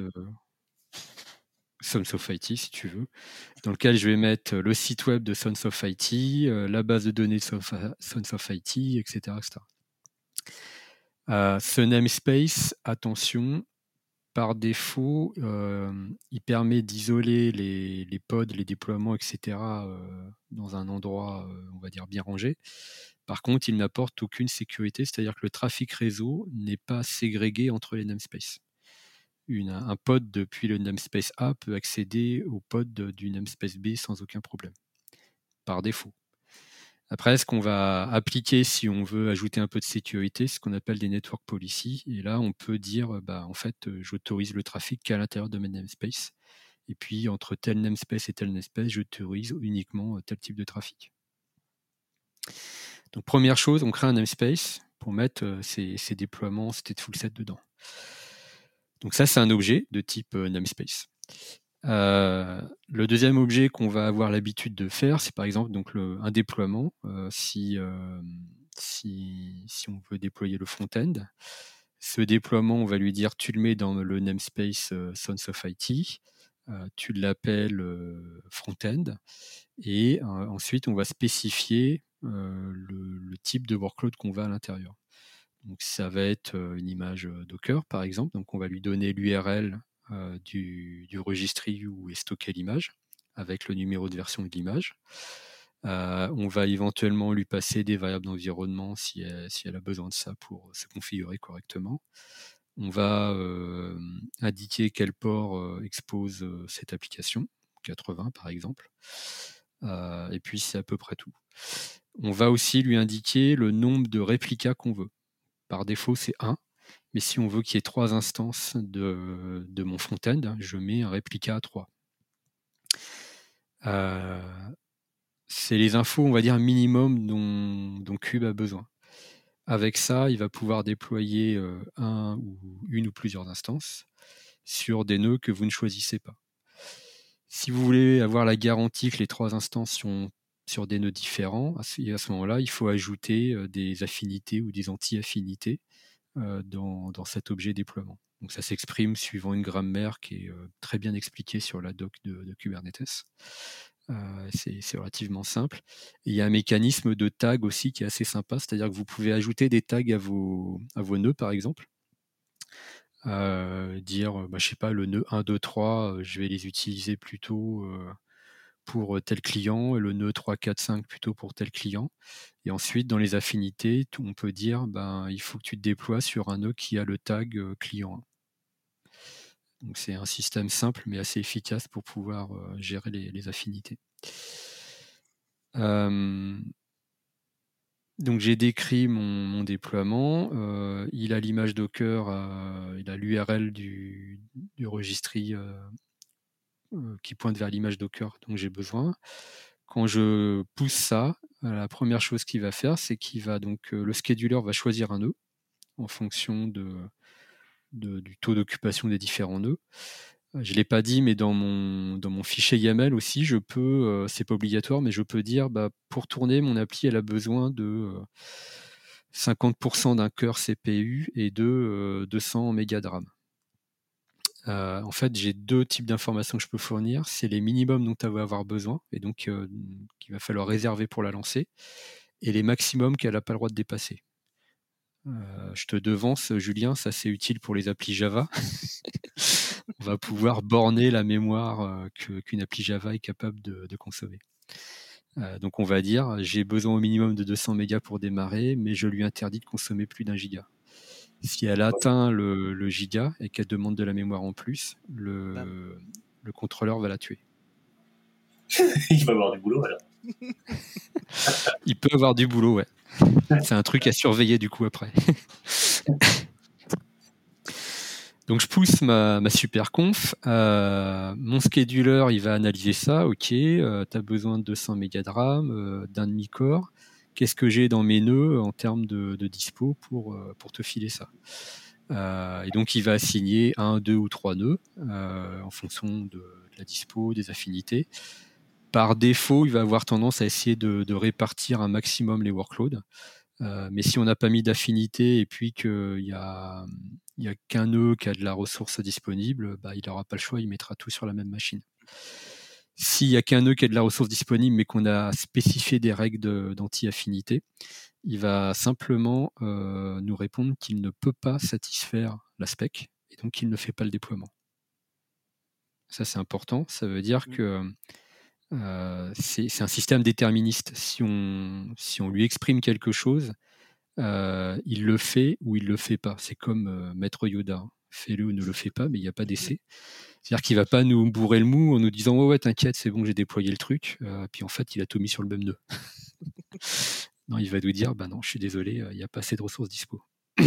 Sons of IT, si tu veux, dans lequel je vais mettre le site web de Sons of IT, la base de données de Sons of IT, etc. ce namespace, attention, par défaut, il permet d'isoler les, pods, les déploiements, etc. dans un endroit, on va dire, bien rangé. Par contre, il n'apporte aucune sécurité, c'est-à-dire que le trafic réseau n'est pas ségrégué entre les namespaces. Un pod depuis le namespace A peut accéder au pod du namespace B sans aucun problème, par défaut. Après, ce qu'on va appliquer si on veut ajouter un peu de sécurité, ce qu'on appelle des network policy. Et là, on peut dire, bah, en fait, j'autorise le trafic qu'à l'intérieur de mon namespace. Et puis, entre tel namespace et tel namespace, j'autorise uniquement tel type de trafic. Donc première chose, on crée un namespace pour mettre euh, ces, déploiements stateful set dedans. Donc ça, c'est un objet de type euh, namespace. Euh, le deuxième objet qu'on va avoir l'habitude de faire, c'est par exemple donc un déploiement. si, si, si, on veut déployer le front-end, ce déploiement, on va lui dire tu le mets dans le namespace Sons of IT, tu l'appelles front-end, et ensuite on va spécifier le, type de workload qu'on va à l'intérieur. Donc ça va être une image Docker par exemple. Donc on va lui donner l'URL du, du registry où est stockée l'image avec le numéro de version de l'image. on va éventuellement lui passer des variables d'environnement si elle, a besoin de ça pour se configurer correctement. On va indiquer quel port expose cette application, 80 par exemple. et puis c'est à peu près tout. On va aussi lui indiquer le nombre de réplicas qu'on veut. Par défaut, c'est 1. Mais si on veut qu'il y ait trois instances de, mon front-end, je mets un réplica à 3. Euh, c'est les infos, on va dire, minimum dont, Cube a besoin. Avec ça, il va pouvoir déployer euh, un ou une ou plusieurs instances sur des nœuds que vous ne choisissez pas. Si vous voulez avoir la garantie que les trois instances sont sur des nœuds différents, à ce, moment-là, il faut ajouter des affinités ou des anti-affinités dans, cet objet déploiement. Donc ça s'exprime suivant une grammaire qui est très bien expliquée sur la doc de, Kubernetes. c'est relativement simple. il y a un mécanisme de tag aussi qui est assez sympa, c'est-à-dire que vous pouvez ajouter des tags à vos, à vos nœuds, par exemple. dire, bah, je sais pas, le nœud 1, 2, 3, je vais les utiliser plutôt pour tel client et le nœud 3, 4, 5 plutôt pour tel client. Et ensuite, dans les affinités, on peut dire ben, il faut que tu te déploies sur un nœud qui a le tag client. Donc c'est un système simple mais assez efficace pour pouvoir gérer les, affinités. donc j'ai décrit mon, déploiement. il a l'image Docker, il a l'URL du, du registry euh, qui pointe vers l'image Docker dont j'ai besoin. Quand je pousse ça, euh, la première chose qu'il va faire, c'est qu'il va donc euh, le scheduler va choisir un nœud en fonction du taux d'occupation des différents nœuds. Je ne l'ai pas dit, mais dans mon, dans mon fichier YAML aussi, je peux, c'est pas obligatoire, mais je peux dire bah, pour tourner mon appli, elle a besoin de 50% d'un cœur CPU et de 200 mégas de RAM. Euh, en fait, j'ai deux types d'informations que je peux fournir. C'est les minimums dont elle va avoir besoin et donc euh, qu'il va falloir réserver pour la lancer, et les maximums qu'elle n'a pas le droit de dépasser. Euh, je te devance, Julien, ça c'est utile pour les applis Java. [laughs] On va pouvoir borner la mémoire qu'une appli Java est capable de, de consommer. donc on va dire, j'ai besoin au minimum de 200 mégas pour démarrer, mais je lui interdis de consommer plus d'un giga. Si elle atteint le, giga et qu'elle demande de la mémoire en plus, le, le contrôleur va la tuer. [laughs] Il va avoir du boulot alors. [laughs] Il peut avoir du boulot, ouais. C'est un truc à surveiller du coup après. [laughs] Donc je pousse ma, super conf. Euh, mon scheduler, il va analyser ça. Ok, euh, tu as besoin de 200 mégas de RAM, euh, d'un demi-core. Qu'est-ce que j'ai dans mes nœuds en termes de, dispo pour, pour te filer ça Et donc il va assigner un, deux ou trois nœuds en fonction de, la dispo, des affinités. Par défaut, il va avoir tendance à essayer de, répartir un maximum les workloads. Euh, mais si on n'a pas mis d'affinité et puis qu'il y a, y a qu'un nœud qui a de la ressource disponible, bah, il n'aura pas le choix, il mettra tout sur la même machine. S'il y a qu'un nœud qui a de la ressource disponible, mais qu'on a spécifié des règles d'anti-affinité, il va simplement euh, nous répondre qu'il ne peut pas satisfaire la spec et donc qu'il ne fait pas le déploiement. Ça, c'est important. Ça veut dire mmh. que euh, c'est un système déterministe. Si on, si on lui exprime quelque chose, euh, il le fait ou il le fait pas. C'est comme Maître Yoda. Fais-le ou ne le fais pas, mais il n'y a pas d'essai. C'est-à-dire qu'il va pas nous bourrer le mou en nous disant ouais ouais t'inquiète c'est bon j'ai déployé le truc. puis en fait il a tout mis sur le même nœud. [laughs] non il va nous dire bah non je suis désolé il n'y a pas assez de ressources dispo. [coughs]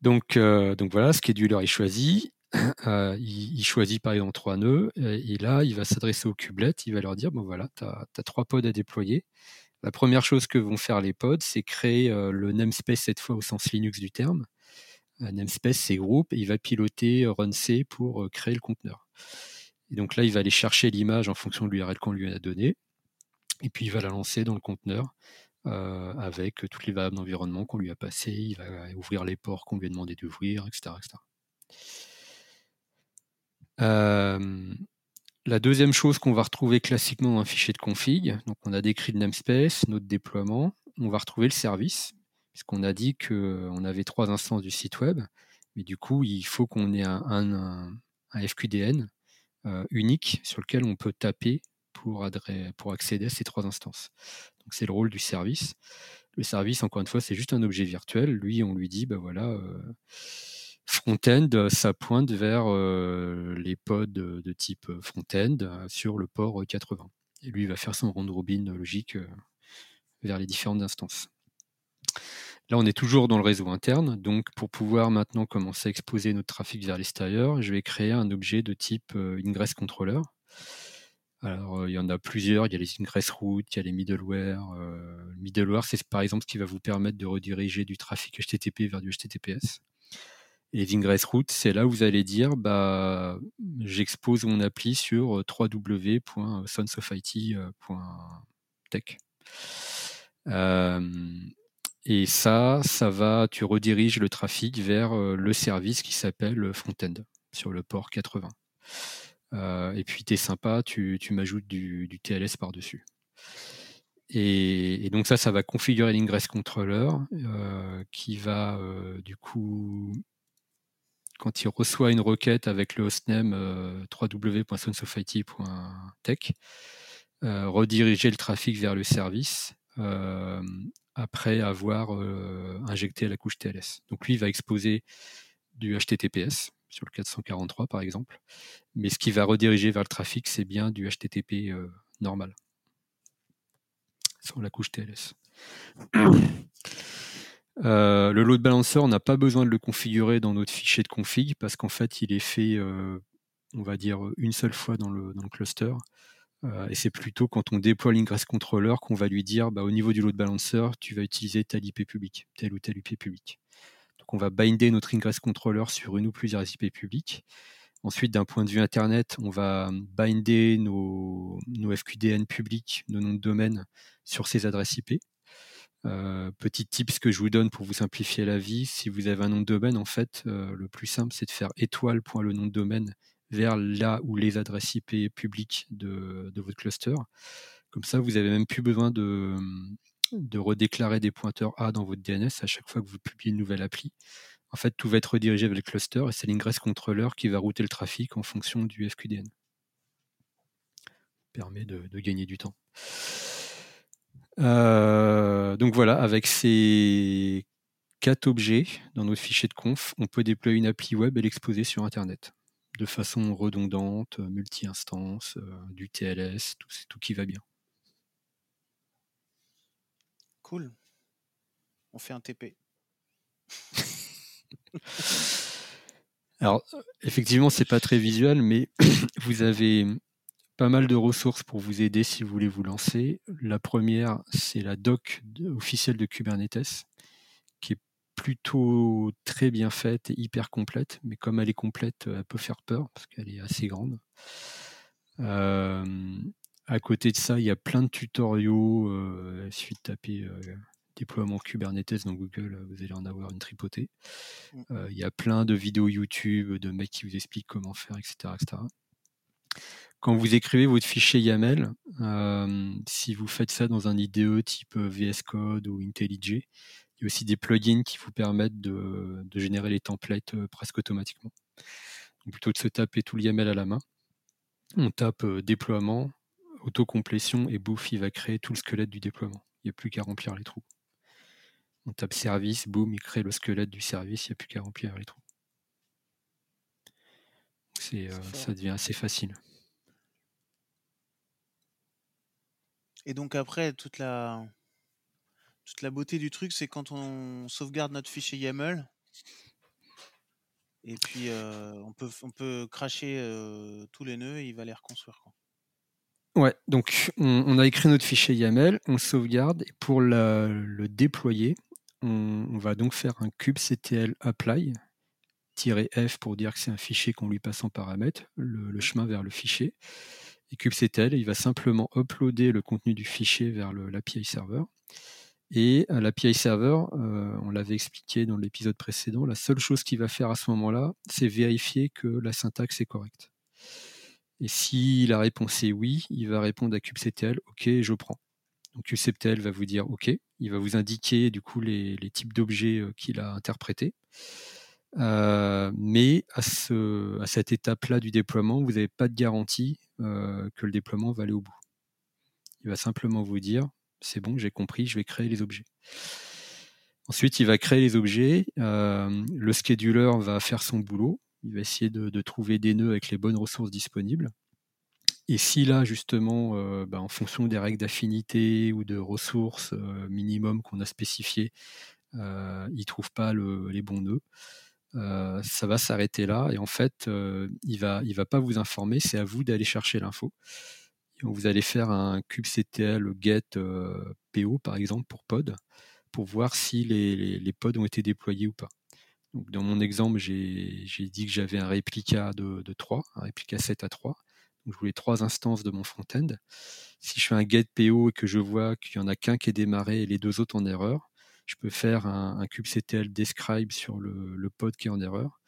donc donc voilà scheduler est choisi. [coughs] Euh, il, choisit par exemple trois nœuds, et, là, il va s'adresser aux kubelets, il va leur dire, bon voilà, tu as, trois pods à déployer. La première chose que vont faire les pods, c'est créer euh, le namespace cette fois au sens Linux du terme. Namespace, c'est groupe, il va piloter euh, runc pour créer le conteneur. Et donc là, il va aller chercher l'image en fonction de l'URL qu'on lui a donné, et puis il va la lancer dans le conteneur avec toutes les variables d'environnement qu'on lui a passées, il va ouvrir les ports qu'on lui a demandé d'ouvrir, etc.. Euh, la deuxième chose qu'on va retrouver classiquement dans un fichier de config, donc on a décrit le namespace, notre déploiement, on va retrouver le service, puisqu'on a dit qu'on avait trois instances du site web, mais du coup il faut qu'on ait un, FQDN euh, unique sur lequel on peut taper pour, accéder à ces trois instances. Donc c'est le rôle du service. Le service, encore une fois, c'est juste un objet virtuel. Lui, on lui dit, ben voilà, euh, Front-end, euh, ça pointe vers les pods de type front-end sur le port 80. Et lui, il va faire son round robin logique vers les différentes instances. Là, on est toujours dans le réseau interne, donc pour pouvoir maintenant commencer à exposer notre trafic vers l'extérieur, je vais créer un objet de type ingress controller. Alors, il y en a plusieurs, il y a les ingress routes, il y a les middleware. middleware, c'est par exemple ce qui va vous permettre de rediriger du trafic HTTP vers du HTTPS. Et les ingress routes, c'est là où vous allez dire bah, j'expose mon appli sur www.sonsofit.tech. et ça, ça va, tu rediriges le trafic vers le service qui s'appelle Frontend sur le port 80. et puis tu es sympa, tu, m'ajoutes du, TLS par-dessus. Et, donc ça, ça va configurer l'ingress controller qui va du coup quand il reçoit une requête avec le hostname euh, euh, rediriger le trafic vers le service euh, après avoir injecté la couche TLS. Donc lui, il va exposer du HTTPS sur le 443 par exemple, mais ce qui va rediriger vers le trafic, c'est bien du HTTP normal sur la couche TLS. [coughs] Euh, le load balancer, on n'a pas besoin de le configurer dans notre fichier de config parce qu'en fait, il est fait, euh, on va dire, une seule fois dans le, cluster. Euh, et c'est plutôt quand on déploie l'ingress controller qu'on va lui dire, bah, au niveau du load balancer, tu vas utiliser tel IP public, tel ou tel IP public. Donc on va binder notre ingress controller sur une ou plusieurs IP publics. Ensuite, d'un point de vue Internet, on va binder nos, nos FQDN publics, nos noms de domaine sur ces adresses IP. Euh, petit tips que je vous donne pour vous simplifier la vie, si vous avez un nom de domaine, en fait, euh, le plus simple, c'est de faire étoile point le nom de domaine vers là où les adresses IP publiques de, votre cluster. Comme ça, vous n'avez même plus besoin de, de redéclarer des pointeurs A dans votre DNS à chaque fois que vous publiez une nouvelle appli. En fait, tout va être redirigé vers le cluster et c'est l'ingress controller qui va router le trafic en fonction du FQDN. Permet de gagner du temps. Euh, donc voilà, avec ces quatre objets dans notre fichier de conf, on peut déployer une appli web et l'exposer sur Internet de façon redondante, multi-instance, du TLS, tout, tout qui va bien. Cool. On fait un TP. [laughs] Alors, effectivement, c'est pas très visuel, mais [coughs] vous avez pas mal de ressources pour vous aider si vous voulez vous lancer. La première, c'est la doc officielle de Kubernetes, plutôt très bien faite et hyper complète, mais comme elle est complète, elle peut faire peur parce qu'elle est assez grande. Euh, à côté de ça, il y a plein de tutoriaux. Euh, il suffit de taper euh, déploiement Kubernetes dans Google, vous allez en avoir une tripotée. Mm. Euh, il y a plein de vidéos YouTube, de mecs qui vous expliquent comment faire, etc. Quand vous écrivez votre fichier YAML, euh, si vous faites ça dans un IDE type euh, VS Code ou IntelliJ, il y a aussi des plugins qui vous permettent de, générer les templates presque automatiquement. plutôt que de se taper tout le YAML à la main, on tape déploiement, autocomplétion et bouffe, il va créer tout le squelette du déploiement. Il n'y a plus qu'à remplir les trous. On tape service, boum, il crée le squelette du service, il n'y a plus qu'à remplir les trous. Euh, ça devient assez facile. Et donc après, toute la, toute la beauté du truc, c'est quand on sauvegarde notre fichier YAML. Et puis euh, on, peut, on cracher euh, tous les nœuds et il va les reconstruire. Ouais, donc on, a écrit notre fichier YAML, on sauvegarde et pour le déployer, on, va donc faire un kubectl apply F pour dire que c'est un fichier qu'on lui passe en paramètre, le, chemin vers le fichier. Et kubectl, il va simplement uploader le contenu du fichier vers l'API server. Et à l'API server, euh, on l'avait expliqué dans l'épisode précédent, la seule chose qu'il va faire à ce moment-là, c'est vérifier que la syntaxe est correcte. Et si la réponse est oui, il va répondre à kubectl, OK, je prends. Donc QCPTL va vous dire OK, il va vous indiquer du coup les, types d'objets euh, qu'il a interprétés. Euh, mais à, ce, à cette étape-là du déploiement, vous n'avez pas de garantie euh, que le déploiement va aller au bout. Il va simplement vous dire c'est bon, j'ai compris, je vais créer les objets. Ensuite, il va créer les objets. le scheduler va faire son boulot. Il va essayer de, trouver des nœuds avec les bonnes ressources disponibles. Et si là, justement, euh, bah, en fonction des règles d'affinité ou de ressources euh, minimum qu'on a spécifiées, euh, il ne trouve pas les bons nœuds, ça va s'arrêter là. Et en fait, il ne il va pas vous informer, c'est à vous d'aller chercher l'info. Vous allez faire un kubectl get PO, par exemple, pour pod, pour voir si les, les, pods ont été déployés ou pas. Donc, dans mon exemple, j'ai dit que j'avais un réplica de, de 3, un réplica 7 à 3 je voulais trois instances de mon front-end. Si je fais un get PO et que je vois qu'il n'y en a qu'un qui est démarré et les deux autres en erreur, je peux faire un, kubectl describe sur le, pod qui est en erreur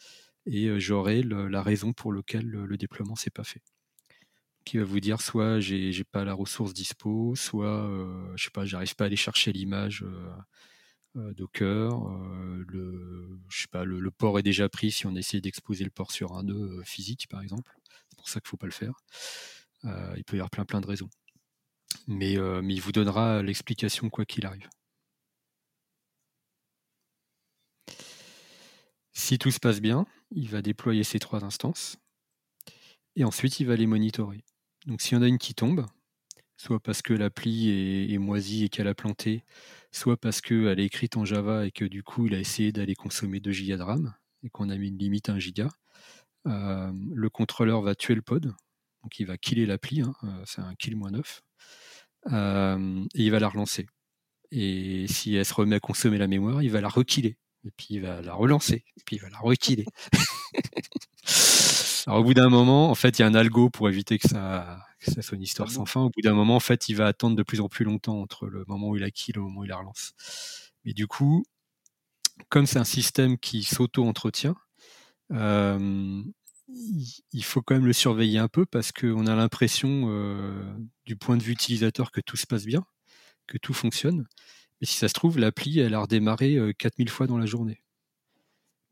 et euh, j'aurai la raison pour laquelle le, déploiement s'est pas fait. Qui va vous dire soit j'ai, n'ai pas la ressource dispo, soit je sais pas, j'arrive pas à aller chercher l'image Docker, le, je sais pas, le, port est déjà pris si on essaie d'exposer le port sur un nœud physique par exemple. C'est pour ça qu'il ne faut pas le faire. Il peut y avoir plein plein de raisons. Mais, mais il vous donnera l'explication quoi qu'il arrive. Si tout se passe bien, il va déployer ces trois instances et ensuite il va les monitorer. Donc s'il y en a une qui tombe, soit parce que l'appli est, moisie et qu'elle a planté, soit parce qu'elle est écrite en Java et que du coup il a essayé d'aller consommer 2 Go de RAM et qu'on a mis une limite à 1 Go, euh, le contrôleur va tuer le pod, donc il va killer l'appli, hein, euh, c'est un kill moins 9, euh, et il va la relancer. Et si elle se remet à consommer la mémoire, il va la rekiller. Et puis il va la relancer. Et puis il va la rekiller. [laughs] Alors au bout d'un moment, en fait, il y a un algo pour éviter que ça, que soit une histoire sans fin. Au bout d'un moment, en fait, il va attendre de plus en plus longtemps entre le moment où il a kill et le moment où il la relance. Mais du coup, comme c'est un système qui s'auto-entretient, il faut quand même le surveiller un peu parce qu'on a l'impression, du point de vue utilisateur, que tout se passe bien, que tout fonctionne. Mais si ça se trouve, l'appli, elle a redémarré 4000 fois dans la journée.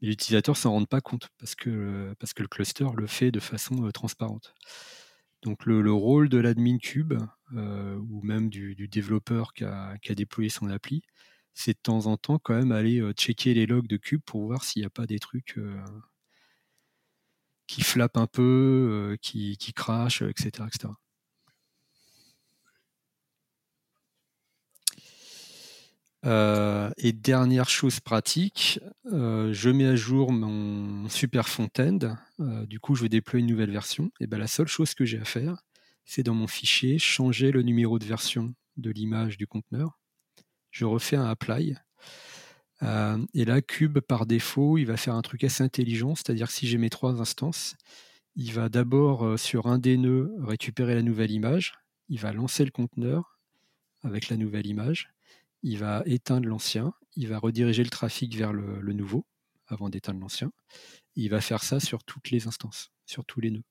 Et l'utilisateur s'en rend pas compte parce que, le cluster le fait de façon transparente. Donc le, rôle de l'admin cube ou même du, développeur qui a, déployé son appli, c'est de temps en temps quand même aller checker les logs de cube pour voir s'il n'y a pas des trucs qui flappent un peu, qui, crachent, etc. et dernière chose pratique, je mets à jour mon super front-end. du coup, je vais déployer une nouvelle version. Et ben, la seule chose que j'ai à faire, c'est dans mon fichier changer le numéro de version de l'image du conteneur. Je refais un apply. et là, Cube, par défaut, il va faire un truc assez intelligent, c'est-à-dire que si j'ai mes trois instances, il va d'abord sur un des nœuds récupérer la nouvelle image, il va lancer le conteneur avec la nouvelle image, il va éteindre l'ancien, il va rediriger le trafic vers le, nouveau avant d'éteindre l'ancien. Il va faire ça sur toutes les instances, sur tous les nœuds.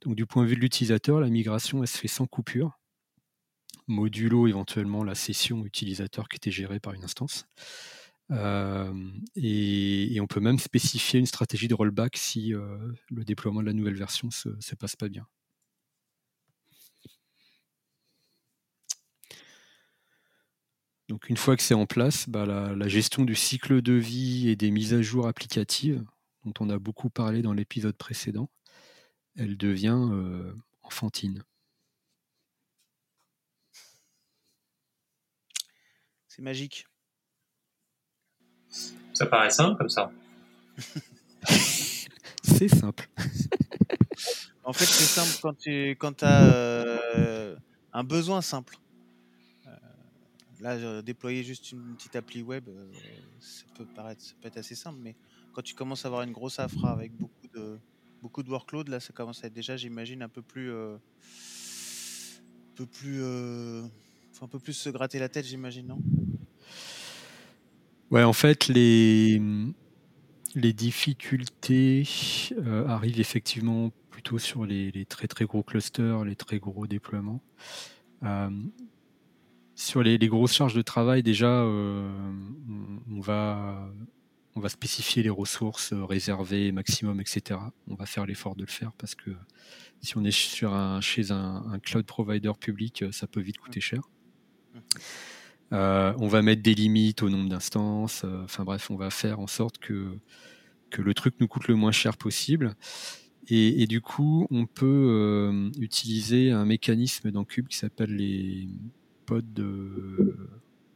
Donc du point de vue de l'utilisateur, la migration elle se fait sans coupure, modulo éventuellement la session utilisateur qui était gérée par une instance. Euh, et, on peut même spécifier une stratégie de rollback si euh, le déploiement de la nouvelle version ne se passe pas bien. Donc une fois que c'est en place, bah, la, gestion du cycle de vie et des mises à jour applicatives, dont on a beaucoup parlé dans l'épisode précédent, elle devient euh, enfantine. C'est magique. Ça paraît simple comme ça. [laughs] c'est simple. en fait, c'est simple quand tu quand as euh, un besoin simple. Là, déployer juste une petite appli web, euh, ça peut paraître, peut être assez simple, mais quand tu commences à avoir une grosse infra avec beaucoup de beaucoup de workload, là, ça commence à être déjà, j'imagine, un peu plus, euh, un peu plus, euh, un peu plus se gratter la tête, j'imagine, non? Ouais, en fait, les les difficultés arrivent effectivement plutôt sur les, les, très très gros clusters, les très gros déploiements. Sur les, grosses charges de travail, déjà, euh, on, va, spécifier les ressources réservées, maximum, etc. On va faire l'effort de le faire parce que si on est sur un, chez un, cloud provider public, ça peut vite coûter cher. Euh, on va mettre des limites au nombre d'instances. Euh, enfin bref, on va faire en sorte que, que le truc nous coûte le moins cher possible. Et, du coup, on peut utiliser un mécanisme dans Cube qui s'appelle les, de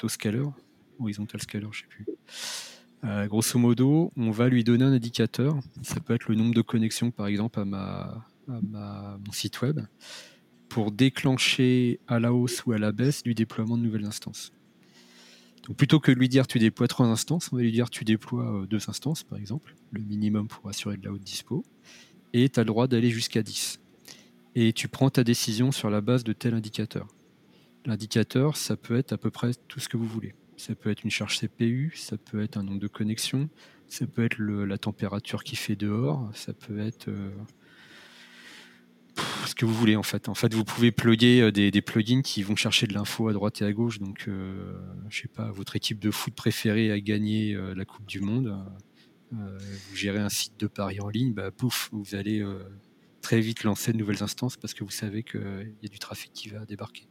scaler, horizontal scaler, je sais plus. Euh, grosso modo, on va lui donner un indicateur. Ça peut être le nombre de connexions, par exemple, à, ma, mon site web, pour déclencher à la hausse ou à la baisse du déploiement de nouvelles instances. Donc plutôt que lui dire tu déploies trois instances, on va lui dire tu déploies euh, deux instances, par exemple, le minimum pour assurer de la haute dispo, et tu as le droit d'aller jusqu'à 10. Et tu prends ta décision sur la base de tel indicateur. L'indicateur, ça peut être à peu près tout ce que vous voulez. Ça peut être une charge CPU, ça peut être un nombre de connexions, ça peut être la température qui fait dehors, ça peut être euh, ce que vous voulez en fait. En fait, vous pouvez plugger euh, des, plugins qui vont chercher de l'info à droite et à gauche. Donc, euh, je sais pas, votre équipe de foot préférée a gagné la Coupe du Monde. vous gérez un site de paris en ligne, bah, pouf, vous allez très vite lancer de nouvelles instances parce que vous savez qu'il y a du trafic qui va débarquer.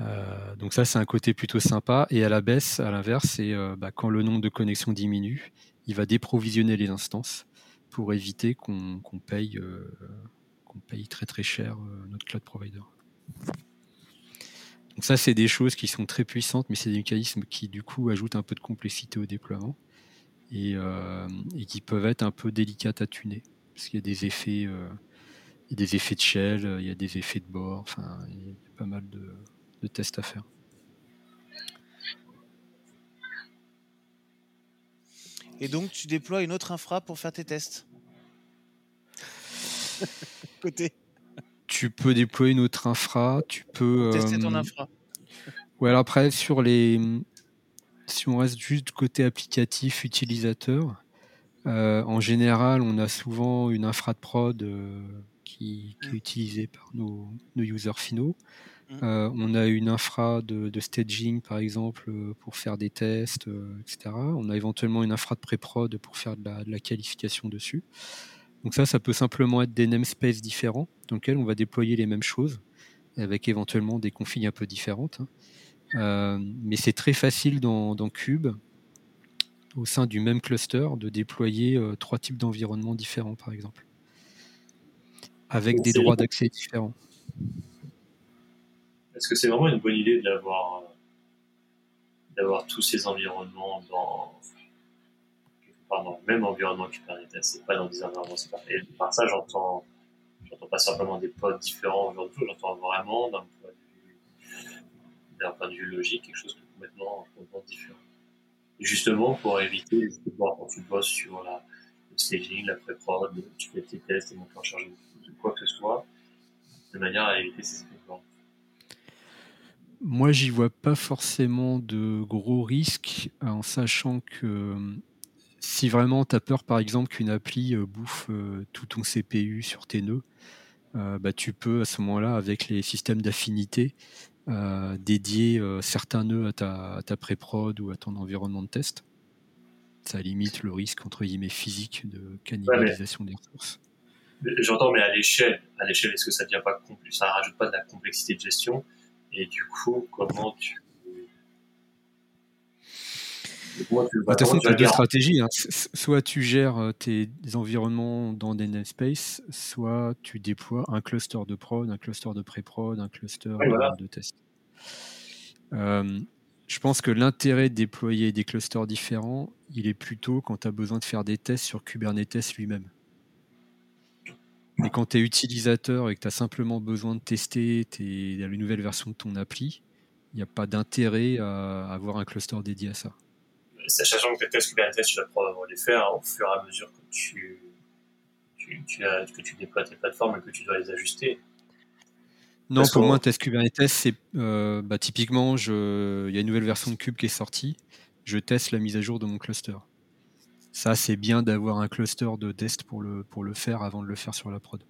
Euh, donc ça, c'est un côté plutôt sympa. Et à la baisse, à l'inverse, c'est euh, bah, quand le nombre de connexions diminue, il va déprovisionner les instances pour éviter qu'on paye, euh, paye très très cher notre cloud provider. Donc ça, c'est des choses qui sont très puissantes, mais c'est des mécanismes qui du coup ajoutent un peu de complexité au déploiement et, qui peuvent être un peu délicates à tuner, parce qu'il y a des effets de shell, il y a des effets de bord, enfin, il y a pas mal de, de tests à faire. Et donc, tu déploies une autre infra pour faire tes tests [laughs] Côté. Tu peux déployer une autre infra, tu peux. Tester ton euh, infra. Ouais, alors après, sur les. Si on reste juste côté applicatif utilisateur, euh, en général, on a souvent une infra de prod euh, qui, est mm. utilisée par nos, nos users finaux. Mmh. Euh, on a une infra de, staging, par exemple, euh, pour faire des tests, euh, etc. On a éventuellement une infra de pré-prod pour faire de la, qualification dessus. Donc ça, ça peut simplement être des namespaces différents dans lesquels on va déployer les mêmes choses, avec éventuellement des configs un peu différentes. Hein. mais c'est très facile dans, dans, Cube, au sein du même cluster, de déployer trois types d'environnements différents, par exemple, avec des droits d'accès différents. Est-ce que c'est vraiment une bonne idée d'avoir d'avoir tous ces environnements dans, le même environnement Kubernetes c'est pas dans des environnements séparés. Et par ça, j'entends, j'entends pas simplement des pods différents aujourd'hui, j'entends vraiment d'un point, de vue logique quelque chose de complètement, différent. Justement, pour éviter, quand tu bosses sur la, le staging, la pré-prod, tu fais tes tests et monter en charge de quoi que ce soit, de manière à éviter ces effets moi, j'y vois pas forcément de gros risques en sachant que si vraiment tu as peur, par exemple, qu'une appli euh, bouffe euh, tout ton CPU sur tes nœuds, euh, bah, tu peux à ce moment-là, avec les systèmes d'affinité, dédier certains nœuds à ta, ta pré-prod ou à ton environnement de test. Ça limite le risque, entre guillemets, physique de cannibalisation des ressources. J'entends, mais à l'échelle, à l'échelle, est-ce que ça devient pas ça rajoute pas de la complexité de gestion? Et du coup, comment tu de toute façon, tu as deux stratégies. Hein. Soit tu gères euh, tes environnements dans des namespaces, soit tu déploies un cluster de prod, un cluster de pré-prod, un cluster de, test. Euh, je pense que l'intérêt de déployer des clusters différents, il est plutôt quand tu as besoin de faire des tests sur Kubernetes lui-même. Mais quand tu es utilisateur et que tu as simplement besoin de tester tes, la nouvelle version de ton appli, il n'y a pas d'intérêt à avoir un cluster dédié à ça sachant que tes tests Kubernetes, tu vas probablement les faire au fur et à mesure que tu, que tu déploies tes plateformes et que tu dois les ajuster. Non, pour moi, test Kubernetes, c'est euh, bah, typiquement, il y a une nouvelle version de Kube qui est sortie, je teste la mise à jour de mon cluster. Ça, c'est bien d'avoir un cluster de test pour le, pour le faire avant de le faire sur la prod.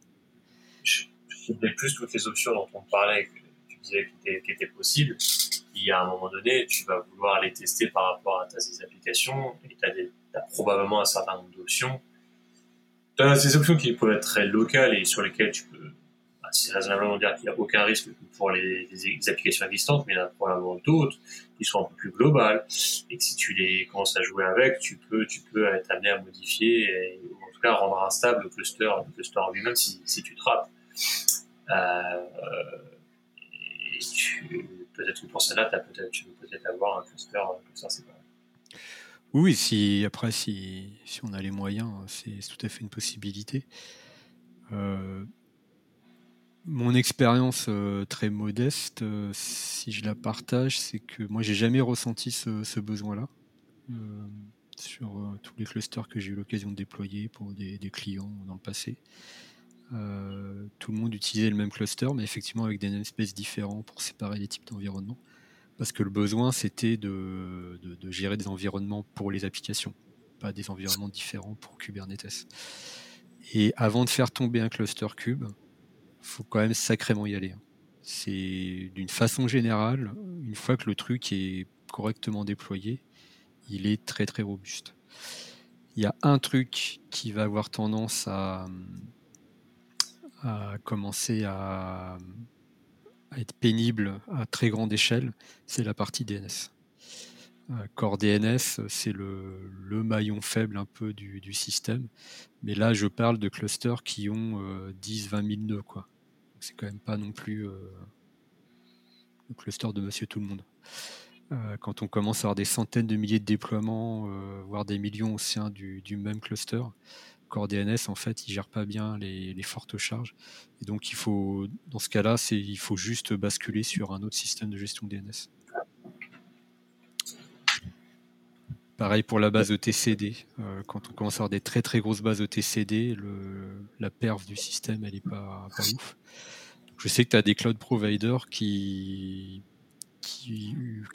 Je, je plus toutes les options dont on parlait, que tu disais qui étaient possibles y à un moment donné, tu vas vouloir les tester par rapport à tes applications et tu as, probablement un certain nombre d'options. Tu as ces options qui peuvent être très locales et sur lesquelles tu peux bah, c'est raisonnablement dire qu'il n'y a aucun risque pour les, applications existantes, mais il y en a probablement d'autres qui sont un peu plus globales et que si tu les commences à jouer avec, tu peux, tu peux être amené à modifier ou en tout cas rendre instable le cluster, le cluster lui-même si, tu te rates. Euh, peut-être que pour cela, tu peux peut-être avoir un cluster, ça c'est séparé. Oui, si, après, si, si on a les moyens, c'est tout à fait une possibilité. Euh, mon expérience euh, très modeste, euh, si je la partage, c'est que moi, j'ai jamais ressenti ce, besoin-là sur tous les clusters que j'ai eu l'occasion de déployer pour des, clients dans le passé. Euh, tout le monde utilisait le même cluster, mais effectivement avec des namespaces différents pour séparer les types d'environnements. Parce que le besoin, c'était de, gérer des environnements pour les applications, pas des environnements différents pour Kubernetes. Et avant de faire tomber un cluster cube, faut quand même sacrément y aller. C'est d'une façon générale, une fois que le truc est correctement déployé, il est très très robuste. Il y a un truc qui va avoir tendance à, a commencé à, être pénible à très grande échelle, c'est la partie DNS. Euh, Core DNS, c'est le, maillon faible un peu du, système. Mais là, je parle de clusters qui ont 10, 20 000 nœuds. C'est quand même pas non plus euh, le cluster de monsieur tout le monde. Euh, quand on commence à avoir des centaines de milliers de déploiements, voire des millions au sein du même cluster, Core DNS, en fait, il gère pas bien les, fortes charges. Et donc, il faut, dans ce cas-là, il faut juste basculer sur un autre système de gestion DNS. Pareil pour la base ETCD. Euh, quand on commence à avoir des très très grosses bases ETCD, le, la perf du système, elle est pas, pas [laughs] ouf. Je sais que tu as des cloud providers qui, qui,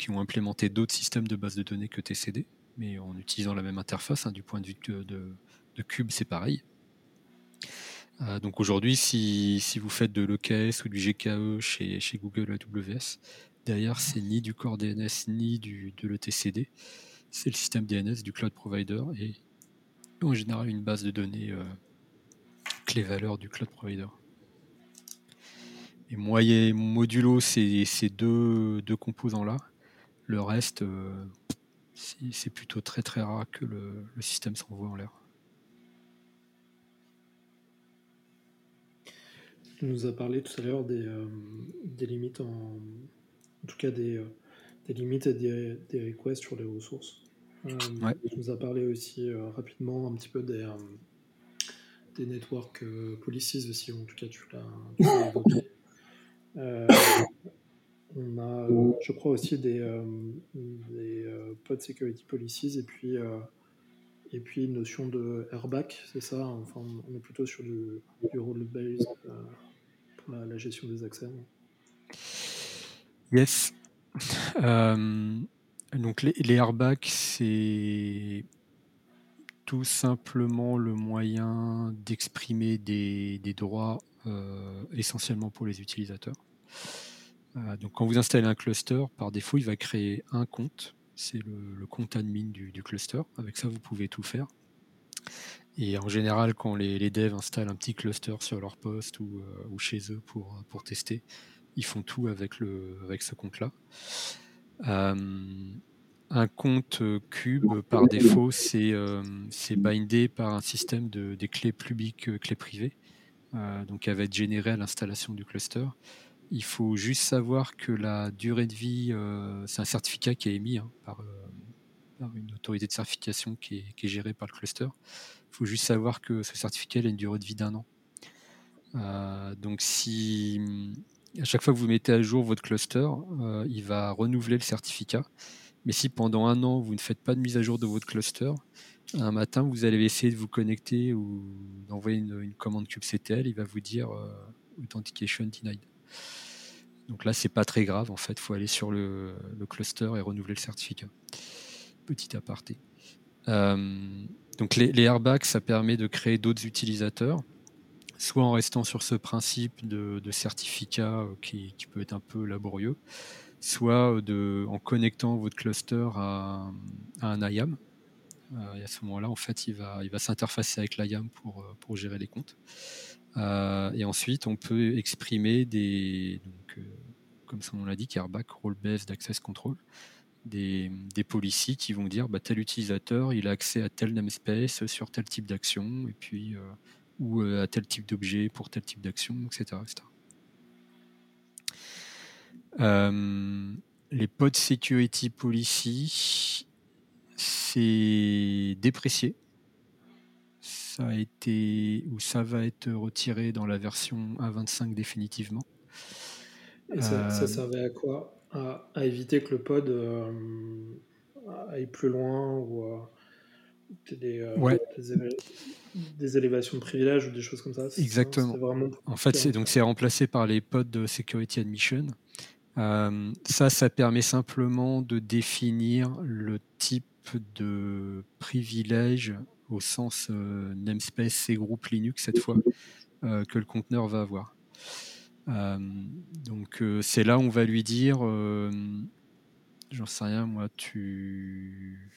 ont implémenté d'autres systèmes de base de données que TCD, mais en utilisant la même interface hein, du point de vue de, de Cube, c'est pareil. Euh, donc aujourd'hui, si, vous faites de l'EKS ou du GKE chez, chez Google AWS, derrière, c'est ni du Core DNS ni du, de l'ETCD. C'est le système DNS du cloud provider et en général une base de données euh, clé-valeur du cloud provider. Et moyen modulo ces, ces deux, composants-là. Le reste, c'est plutôt très très rare que le, système s'envoie en l'air. Tu nous as parlé tout à l'heure des, limites, en, tout cas des, limites et des, requests sur les ressources. Tu nous as parlé aussi rapidement un petit peu des, des network policies aussi, en tout cas tu l'as évoqué. On a, euh, je crois, aussi des, euh, des euh, pod security policies et puis, et puis une notion de airbag, c'est ça? Enfin, on est plutôt sur du, du role-based pour la, gestion des accès. Yes. Donc les, les airbags, c'est tout simplement le moyen d'exprimer des, droits essentiellement pour les utilisateurs. Euh, donc quand vous installez un cluster, par défaut, il va créer un compte. C'est le, compte admin du, cluster. Avec ça, vous pouvez tout faire. Et en général, quand les, devs installent un petit cluster sur leur poste ou, euh, chez eux pour tester, ils font tout avec, le, avec ce compte-là. Euh, un compte cube, par défaut, c'est bindé par un système de, des clés publiques, clés privées. donc, elle va être générée à l'installation du cluster. Il faut juste savoir que la durée de vie, euh, c'est un certificat qui est émis hein, euh, par, une autorité de certification qui est, gérée par le cluster. Il faut juste savoir que ce certificat a une durée de vie d'un an. Euh, donc si à chaque fois que vous mettez à jour votre cluster, il va renouveler le certificat. Mais si pendant un an, vous ne faites pas de mise à jour de votre cluster, un matin, vous allez essayer de vous connecter ou d'envoyer une, commande kubectl, il va vous dire Authentication denied. Donc là, c'est pas très grave. En fait, il faut aller sur le, cluster et renouveler le certificat. Petit aparté. Euh, donc les, airbags, ça permet de créer d'autres utilisateurs, soit en restant sur ce principe de, certificat euh, qui, peut être un peu laborieux, soit de, en connectant votre cluster à, un IAM. Euh, et à ce moment-là, en fait, il va, s'interfacer avec l'IAM pour, gérer les comptes. Euh, et ensuite, on peut exprimer des, euh, comme son nom l'indique, airbag, role-based access control, des, policies qui vont dire bah, tel utilisateur, il a accès à tel namespace sur tel type d'action, et puis euh, ou à tel type d'objet pour tel type d'action, etc. les pod security policy, c'est déprécié ça a été ou ça va être retiré dans la version A25 définitivement. Et ça, euh, servait à quoi? À, éviter que le pod euh, aille plus loin ou euh, des, des, élévations de privilèges ou des choses comme ça. Exactement. en fait, c'est donc c'est remplacé par les pods de security admission. ça, ça permet simplement de définir le type de privilège au sens euh, namespace et groupe Linux cette fois euh, que le conteneur va avoir. Euh, donc c'est là où on va lui dire, j'en sais rien moi, tu...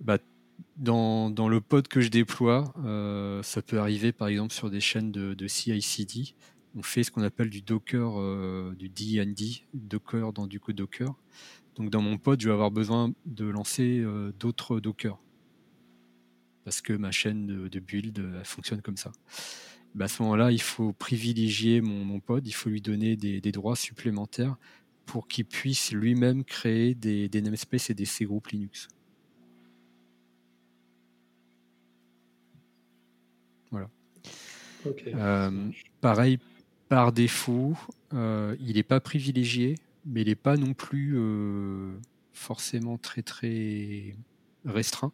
Bah, dans, le pod que je déploie, ça peut arriver par exemple sur des chaînes de, de CI/CD. On fait ce qu'on appelle du Docker, du D&D, Docker dans du code Docker. Donc dans mon pod, je vais avoir besoin de lancer d'autres Docker parce que ma chaîne de, build fonctionne comme ça. Bah, à ce moment-là, il faut privilégier mon, pod, il faut lui donner des, droits supplémentaires pour qu'il puisse lui-même créer des, namespaces et des C-groupes Linux. Euh, pareil, par défaut, euh, il n'est pas privilégié, mais il n'est pas non plus euh, forcément très très restreint.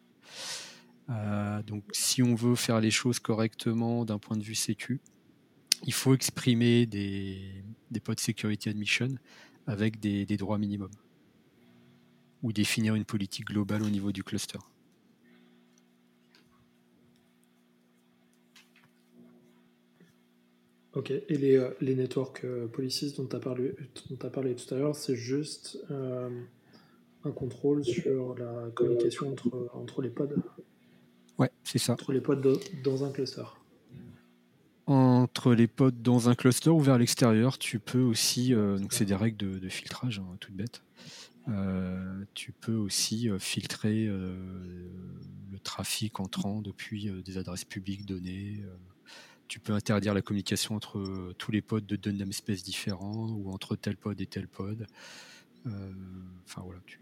Donc, si on veut faire les choses correctement d'un point de vue sécu, il faut exprimer des, des pods security admission avec des, droits minimums ou définir une politique globale au niveau du cluster. Ok, et les, euh, les network euh, policies dont tu as, parlé, as parlé tout à l'heure, c'est juste un contrôle sur la communication entre, entre les pods? Ouais, c'est ça. Entre les pods dans un cluster. En entre les pods dans un cluster ou vers l'extérieur. Tu peux aussi, donc c'est des règles de, filtrage, hein, toutes bêtes. tu peux aussi filtrer le trafic entrant depuis des adresses publiques données. Tu peux interdire la communication entre tous les pods de deux namespaces différents ou entre tel pod et tel pod. Enfin voilà, tu,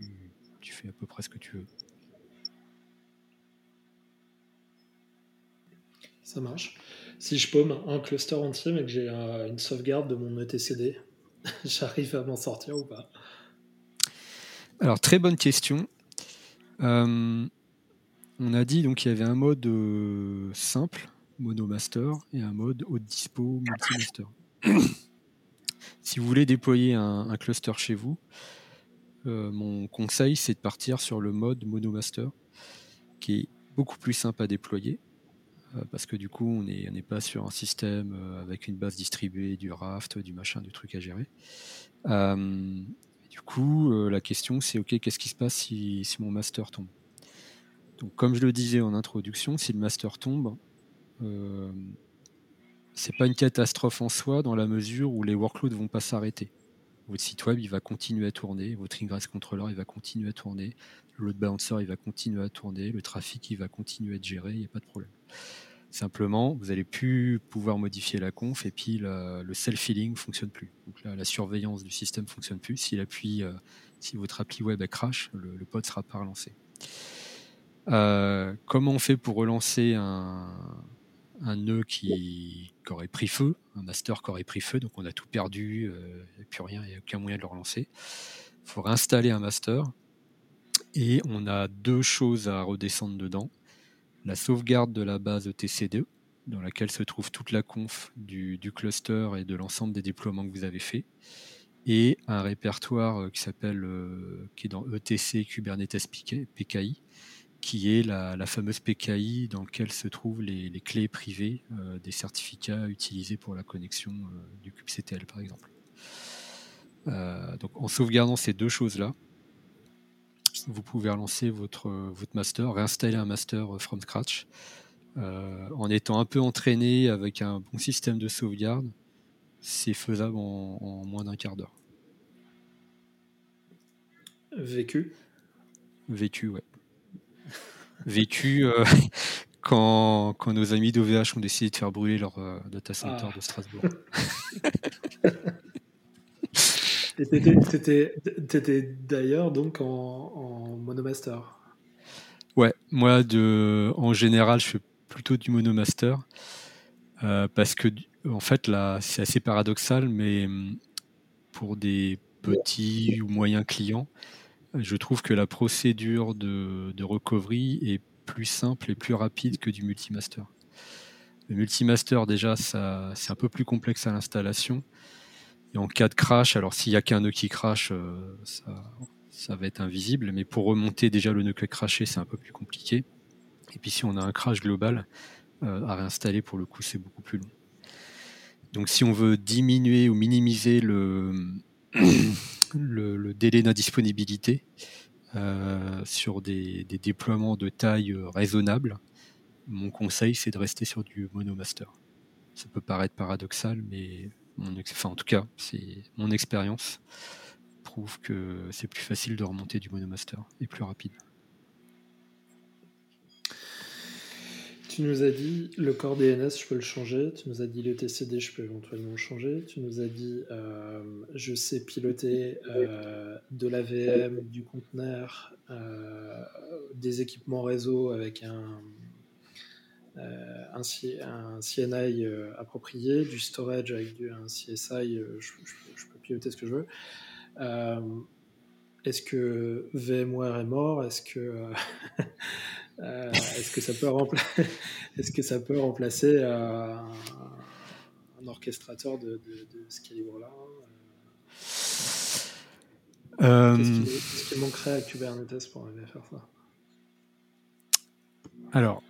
tu fais à peu près ce que tu veux. Ça marche. Si je paume un cluster entier mais que j'ai une sauvegarde de mon etcd, [laughs] j'arrive à m'en sortir ou pas? Alors très bonne question. Euh, on a dit donc qu'il y avait un mode euh, simple, monomaster, et un mode haute dispo multimaster. [coughs] si vous voulez déployer un, cluster chez vous, euh, mon conseil c'est de partir sur le mode monomaster, qui est beaucoup plus simple à déployer euh, parce que du coup, on n'est pas sur un système euh, avec une base distribuée, du raft, du machin, du truc à gérer. Du coup, la question, c'est OK, qu'est-ce qui se passe si, mon master tombe? Donc, comme je le disais en introduction, si le master tombe, euh, c'est pas une catastrophe en soi dans la mesure où les workloads vont pas s'arrêter. Votre site web, il va continuer à tourner, votre ingress controller, il va continuer à tourner, le load balancer, il va continuer à tourner, le trafic, il va continuer à être géré, il n'y a pas de problème. Simplement, vous n'allez plus pouvoir modifier la conf et puis le self-healing ne fonctionne plus. Donc là, la surveillance du système ne fonctionne plus. Si, euh, si votre appli web crash, le, le pod ne sera pas relancé. Euh, comment on fait pour relancer un, nœud qui, aurait pris feu, un master qui aurait pris feu, donc on a tout perdu, euh, il n'y a plus rien, il n'y a aucun moyen de le relancer. Il faut réinstaller un master et on a deux choses à redescendre dedans la sauvegarde de la base ETC2, dans laquelle se trouve toute la conf du, cluster et de l'ensemble des déploiements que vous avez fait, et un répertoire euh, qui s'appelle, euh, qui est dans ETC Kubernetes PKI, qui est la, fameuse PKI dans laquelle se trouvent les, clés privées euh, des certificats utilisés pour la connexion du kubectl par exemple. donc en sauvegardant ces deux choses-là, vous pouvez relancer votre, votre master, réinstaller un master from scratch. Euh, en étant un peu entraîné avec un bon système de sauvegarde, c'est faisable en, moins d'un quart d'heure. Vécu? Vécu, ouais. Vécu euh, [laughs] quand, quand, nos amis d'OVH ont décidé de faire brûler leur euh, data center ah. de Strasbourg. [laughs] T'étais d'ailleurs donc en, monomaster. Ouais, moi de, en général, je fais plutôt du monomaster euh, parce que en fait là, c'est assez paradoxal, mais hum, pour des petits ou moyens clients, je trouve que la procédure de, recovery est plus simple et plus rapide que du multimaster. Le multimaster, déjà, ça, c'est un peu plus complexe à l'installation. Et en cas de crash, alors s'il n'y a qu'un nœud qui crash, euh, ça, va être invisible. Mais pour remonter déjà le nœud qui a crashé, c'est un peu plus compliqué. Et puis si on a un crash global euh, à réinstaller, pour le coup, c'est beaucoup plus long. Donc si on veut diminuer ou minimiser le, le, délai d'indisponibilité euh, sur des, déploiements de taille raisonnable, mon conseil, c'est de rester sur du monomaster. Ça peut paraître paradoxal, mais en tout cas, c'est mon expérience prouve que c'est plus facile de remonter du monomaster et plus rapide. Tu nous as dit le corps DNS, je peux le changer. Tu nous as dit le TCD, je peux éventuellement le changer. Tu nous as dit euh, je sais piloter euh, de l'AVM, du conteneur, euh, des équipements réseau avec un, un, CNI approprié, du storage avec un CSI, euh, je, peux piloter ce que je veux. Est-ce que VMware est mort? Est-ce que, [laughs] est-ce que, ça peut [laughs] est-ce que ça peut remplacer un, orchestrateur de, ce calibre-là Qu'est-ce qui, manquerait à Kubernetes pour arriver à faire ça? Alors,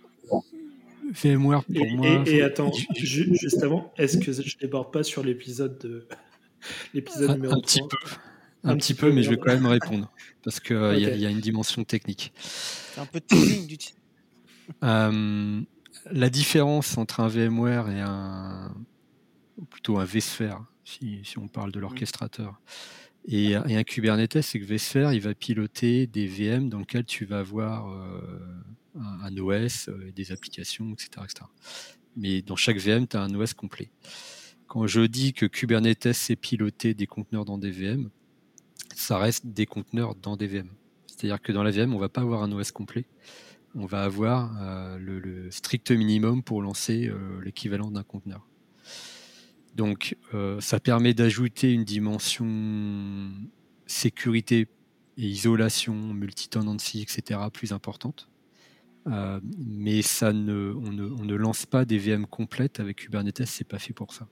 VMware pour et, moi. Et, attends, juste avant, est-ce que je déborde pas sur l'épisode de [laughs] l'épisode numéro un Petit peu. Un, petit peu, mais je vais quand même répondre parce qu'il euh, y, a une dimension technique. Un peu de teasing du euh, La différence entre un VMware et un, plutôt un vSphere, si, si on parle de mmh. l'orchestrateur. Et, un Kubernetes, c'est que vSphere, il va piloter des VM dans lesquels tu vas avoir un, OS, des applications, etc., etc. Mais dans chaque VM, tu as un OS complet. Quand je dis que Kubernetes c'est piloter des conteneurs dans des VM, ça reste des conteneurs dans des VM. C'est-à-dire que dans la VM, on va pas avoir un OS complet. On va avoir euh, le, strict minimum pour lancer euh, l'équivalent d'un conteneur. Donc, euh, ça permet d'ajouter une dimension sécurité et isolation, multi-tenancy, etc., plus importante. mais ça ne, on, ne, lance pas des VM complètes avec Kubernetes, c'est pas fait pour ça.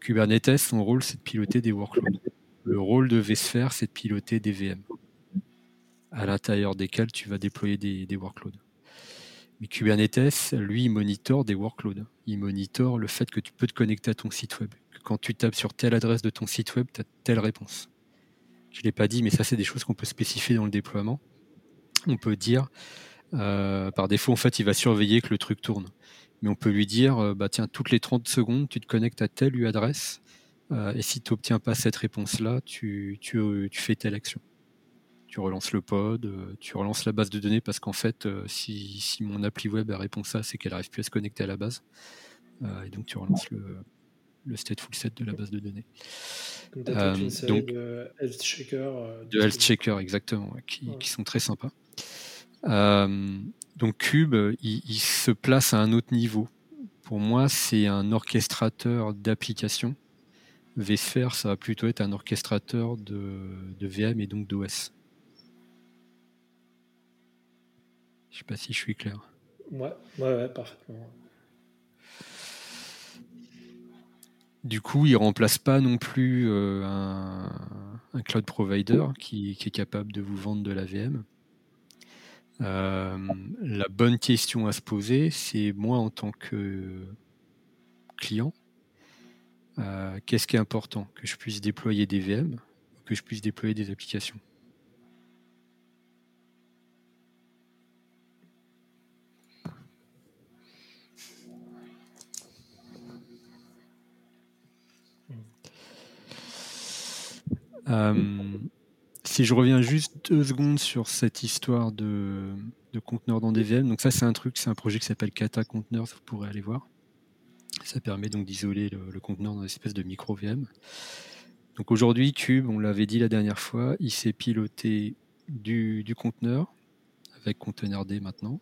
Kubernetes, son rôle, c'est de piloter des workloads. Le rôle de vSphere, c'est de piloter des VM à l'intérieur desquels tu vas déployer des, workloads. Mais Kubernetes, lui, il monitore des workloads. Il monitore le fait que tu peux te connecter à ton site web. Quand tu tapes sur telle adresse de ton site web, tu as telle réponse. Je ne l'ai pas dit, mais ça, c'est des choses qu'on peut spécifier dans le déploiement. On peut dire, euh, par défaut, en fait, il va surveiller que le truc tourne. Mais on peut lui dire, euh, bah, tiens, toutes les 30 secondes, tu te connectes à telle adresse et si tu n'obtiens pas cette réponse-là, tu, fais telle action. Tu relances le pod, euh, tu relances la base de données parce qu'en fait, euh, si, mon appli web répond ça, c'est qu'elle n'arrive plus à se connecter à la base. et donc tu relances le, stateful set de la base de données. Donc, une série de health checkers. de health checkers, exactement, qui, sont très sympas. donc Cube, il, se place à un autre niveau. Pour moi, c'est un orchestrateur d'applications vSphere, ça va plutôt être un orchestrateur de, VM et donc d'OS. Je sais pas si je suis clair. Ouais, ouais, ouais, parfaitement. Du coup, il remplace pas non plus euh, un, cloud provider qui, est capable de vous vendre de la VM. Euh, la bonne question à se poser, c'est moi en tant que client, euh, qu'est-ce qui est important? Que je puisse déployer des VM ou que je puisse déployer des applications? Euh, si je reviens juste deux secondes sur cette histoire de, conteneurs dans des VM, donc ça c'est un truc, c'est un projet qui s'appelle Kata Containers, vous pourrez aller voir. Ça permet donc d'isoler le, conteneur dans une espèce de micro VM. Donc aujourd'hui, Cube, on l'avait dit la dernière fois, il s'est piloté du, conteneur avec conteneur D maintenant.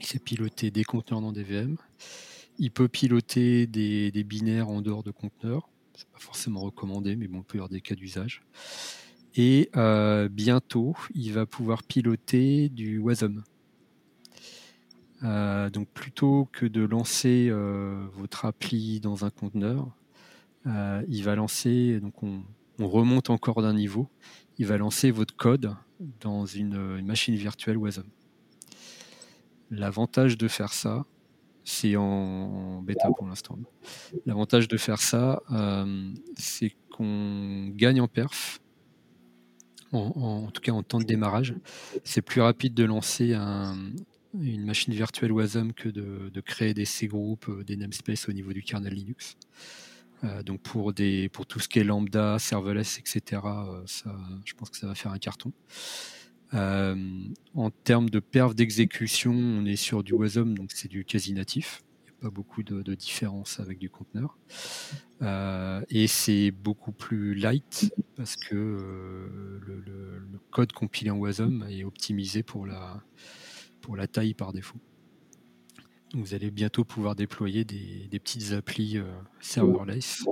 Il s'est piloté des conteneurs dans des VM. Il peut piloter des, binaires en dehors de conteneurs. C'est pas forcément recommandé, mais bon, on peut y avoir des cas d'usage. Et euh, bientôt, il va pouvoir piloter du WASM. Euh, donc plutôt que de lancer euh, votre appli dans un conteneur, euh, il va lancer, donc on, remonte encore d'un niveau, il va lancer votre code dans une, machine virtuelle WASM. L'avantage de faire ça, c'est en, bêta pour l'instant. L'avantage de faire ça, c'est qu'on gagne en perf, en, tout cas en temps de démarrage. C'est plus rapide de lancer un, une machine virtuelle WASM que de, créer des C-groupes, euh, des namespaces au niveau du kernel Linux. Euh, donc pour, des, pour tout ce qui est lambda, serverless, etc., euh, ça, je pense que ça va faire un carton. en termes de perf d'exécution, on est sur du WASM, donc c'est du quasi natif. Il n'y a pas beaucoup de, différence avec du conteneur. et c'est beaucoup plus light parce que le, le, code compilé en WASM est optimisé pour la, pour la taille par défaut. vous allez bientôt pouvoir déployer des, petites applis euh, serverless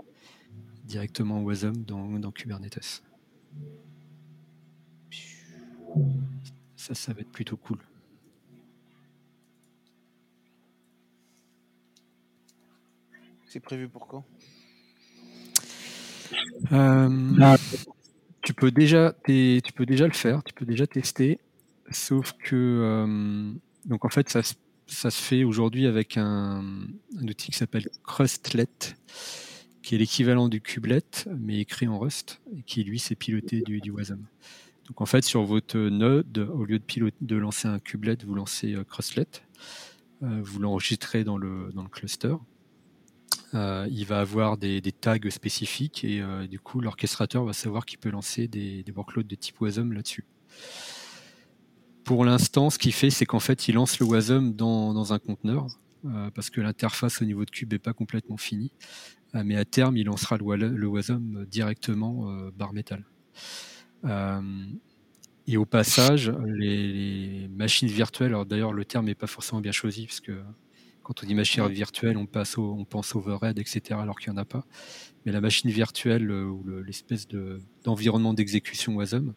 directement WASM dans, dans Kubernetes. Ça, ça va être plutôt cool. C'est prévu pour quand? Euh, tu, peux déjà, tu peux déjà le faire, tu peux déjà tester. Sauf que, euh, donc en fait, ça, se fait aujourd'hui avec un, outil qui s'appelle Crustlet, qui est l'équivalent du Kubelet, mais écrit en Rust, et qui lui s'est piloté du, du WASM. Donc en fait, sur votre node, au lieu de, de lancer un Kubelet, vous lancez euh, Crustlet, euh, vous l'enregistrez dans le, dans le cluster. il va avoir des, tags spécifiques et du coup l'orchestrateur va savoir qu'il peut lancer des, workloads de type WASM là-dessus. Pour l'instant, ce qu'il fait, c'est qu'en fait, il lance le WASM dans, un conteneur parce que l'interface au niveau de Cube n'est pas complètement finie. mais à terme, il lancera le, WASM directement bar metal. Et au passage, les, machines virtuelles, alors d'ailleurs le terme n'est pas forcément bien choisi, parce que quand on dit machine virtuelle, on, passe au, on pense overhead, etc., alors qu'il n'y en a pas. Mais la machine virtuelle euh, ou l'espèce d'environnement d'exécution WASM, euh,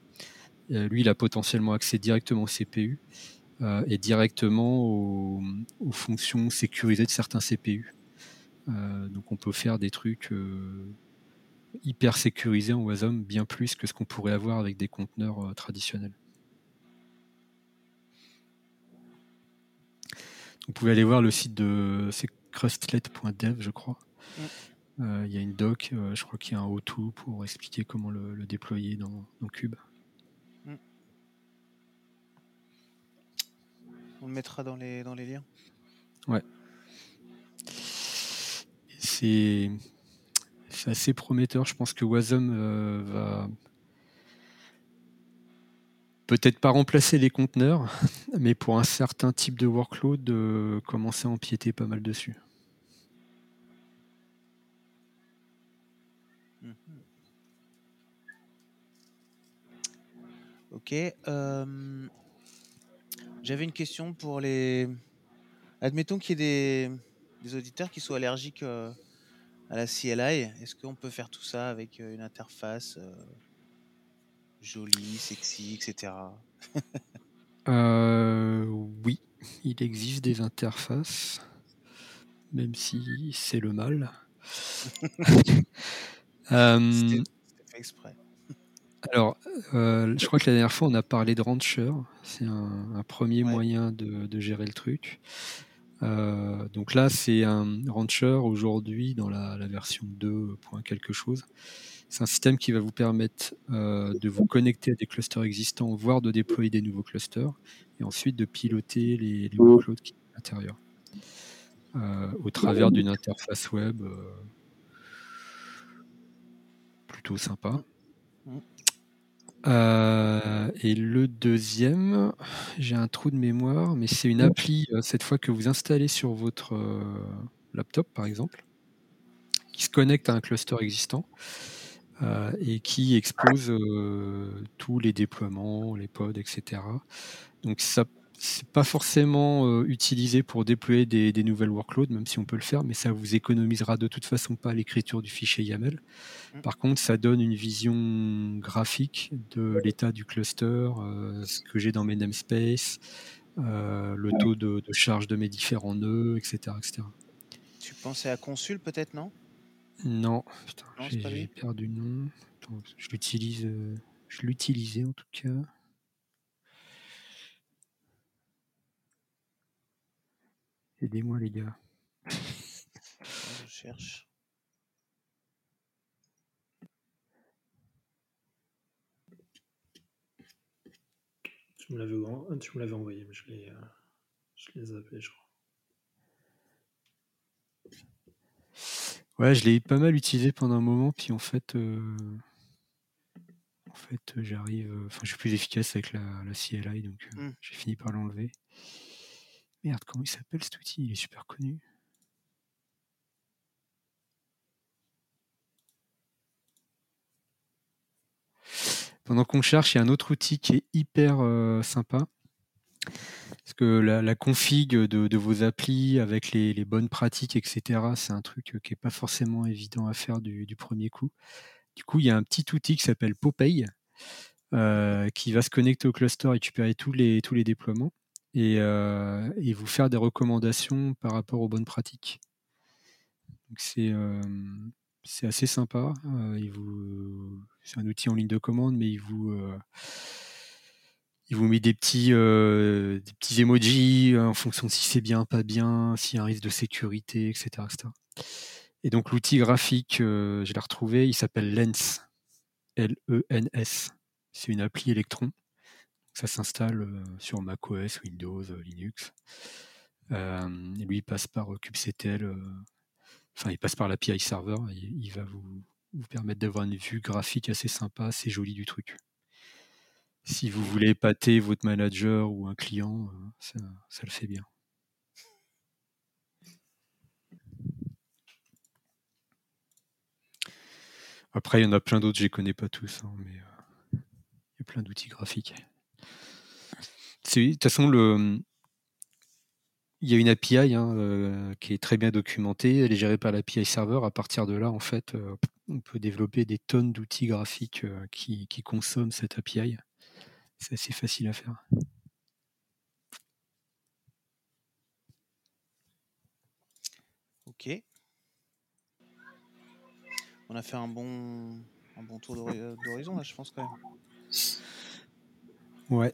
lui, il a potentiellement accès directement au CPU euh, et directement aux, fonctions sécurisées de certains CPU. donc on peut faire des trucs hyper sécurisé en WASM, bien plus que ce qu'on pourrait avoir avec des conteneurs euh, traditionnels. Vous pouvez aller voir le site de crustlet.dev, je crois. Euh, il y a une doc, euh, je crois qu'il y a un how-to pour expliquer comment le, déployer dans, Cube. On le mettra dans les, dans les liens. Ouais. C'est assez prometteur. Je pense que Wasm euh, va peut-être pas remplacer les conteneurs, [laughs] mais pour un certain type de workload, euh, commencer à empiéter pas mal dessus. Ok. Euh, j'avais une question pour les. Admettons qu'il y ait des, auditeurs qui soient allergiques à la CLI. Est-ce qu'on peut faire tout ça avec euh, une interface euh, jolie, sexy, etc. [laughs] Euh, oui, il existe des interfaces, même si c'est le mal. [laughs] C'était fait exprès. Alors, je crois que la dernière fois, on a parlé de Rancher. C'est un, premier moyen de, gérer le truc. Euh, donc là, c'est un Rancher aujourd'hui dans la, version 2. quelque chose. C'est un système qui va vous permettre euh, de vous connecter à des clusters existants, voire de déployer des nouveaux clusters, et ensuite de piloter les, workloads qui sont à l'intérieur euh, au travers d'une interface web plutôt sympa. Euh, et le deuxième, j'ai un trou de mémoire, mais c'est une appli, euh, cette fois que vous installez sur votre euh, laptop, par exemple, qui se connecte à un cluster existant et qui expose tous les déploiements, les pods, etc. Donc ça c'est pas forcément euh, utilisé pour déployer des, nouvelles workloads, même si on peut le faire, mais ça vous économisera de toute façon pas l'écriture du fichier YAML. Mm. Par contre, ça donne une vision graphique de l'état du cluster, euh, ce que j'ai dans mes namespaces, euh, le taux de, charge de mes différents nœuds, etc. etc. Tu pensais à Consul peut-être, non? Non, j'ai perdu le nom. je l'utilise, je l'utilisais en tout cas. Aidez-moi, les gars. Je cherche. Tu me l'avais, tu me l'avais envoyé, mais je l'ai, euh, je l'ai zappé, je crois. Ouais, je l'ai pas mal utilisé pendant un moment, puis en fait, euh, en fait, j'arrive, euh, enfin, je suis plus efficace avec la, la CLI, donc hmm. j'ai fini par l'enlever. Merde, comment il s'appelle cet outil? Il est super connu. Pendant qu'on cherche, il y a un autre outil qui est hyper euh, sympa. Parce que la, config de, vos applis avec les, bonnes pratiques, etc., c'est un truc qui n'est pas forcément évident à faire du, premier coup. Du coup, il y a un petit outil qui s'appelle Popeye, euh, qui va se connecter au cluster, récupérer tous tous les déploiements euh, et, vous faire des recommandations par rapport aux bonnes pratiques. c'est euh, c'est assez sympa. Euh, c'est un outil en ligne de commande, mais il vous met des petits, des petits emojis en fonction de si c'est bien, pas bien, s'il y a un risque de sécurité, etc. etc. Et donc l'outil graphique, je l'ai retrouvé, il s'appelle Lens. L-E-N-S. C'est une appli Electron. Ça s'installe sur macOS, Windows, Linux. Lui, il passe par kubectl. enfin, il passe par l'API server et il va vous, vous permettre d'avoir une vue graphique assez sympa, assez jolie du truc. Si vous voulez épater votre manager ou un client, ça, ça le fait bien. Après, il y en a plein d'autres, je les connais pas tous, hein, mais il y a plein d'outils graphiques. De toute façon, le, il y a une API hein, qui est très bien documentée, elle est gérée par l'API server. À partir de là, en fait, on peut développer des tonnes d'outils graphiques qui, qui, consomment cette API. C'est assez facile à faire. Ok. On a fait un bon, un bon tour d'horizon, là, je pense, quand même. Ouais.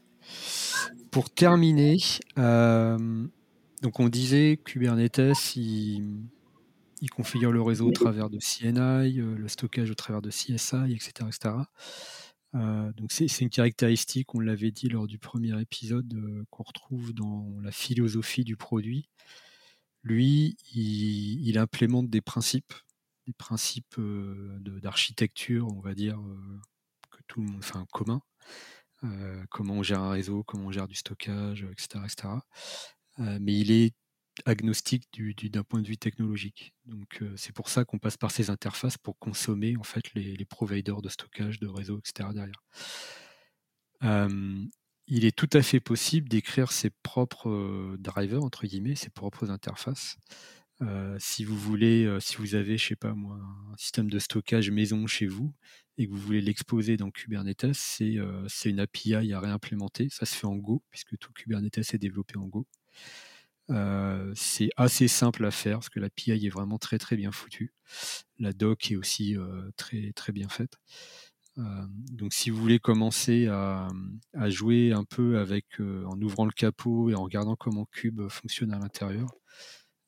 Pour terminer, euh, donc on disait Kubernetes, il, configure le réseau au travers de CNI, euh, le stockage au travers de CSI, etc. etc. Euh, donc c'est une caractéristique, on l'avait dit lors du premier épisode, qu'on retrouve dans la philosophie du produit. Lui, il implémente des principes des principes d'architecture, on va dire, que tout le monde, enfin commun. Comment on gère un réseau, comment on gère du stockage, etc. etc. mais il est agnostique d'un point de vue technologique. Donc c'est pour ça qu'on passe par ces interfaces pour consommer en fait les, les providers de stockage, de réseau, etc. derrière. il est tout à fait possible d'écrire ses propres drivers entre guillemets, ses propres interfaces si vous voulez, si vous avez, je sais pas moi, un système de stockage maison chez vous et que vous voulez l'exposer dans Kubernetes, c'est une API à réimplémenter. Ça se fait en Go, puisque tout Kubernetes est développé en Go. c'est assez simple à faire parce que l'API est vraiment très très bien foutue. La doc est aussi très très bien faite. donc si vous voulez commencer à, à jouer un peu avec en ouvrant le capot et en regardant comment Cube fonctionne à l'intérieur,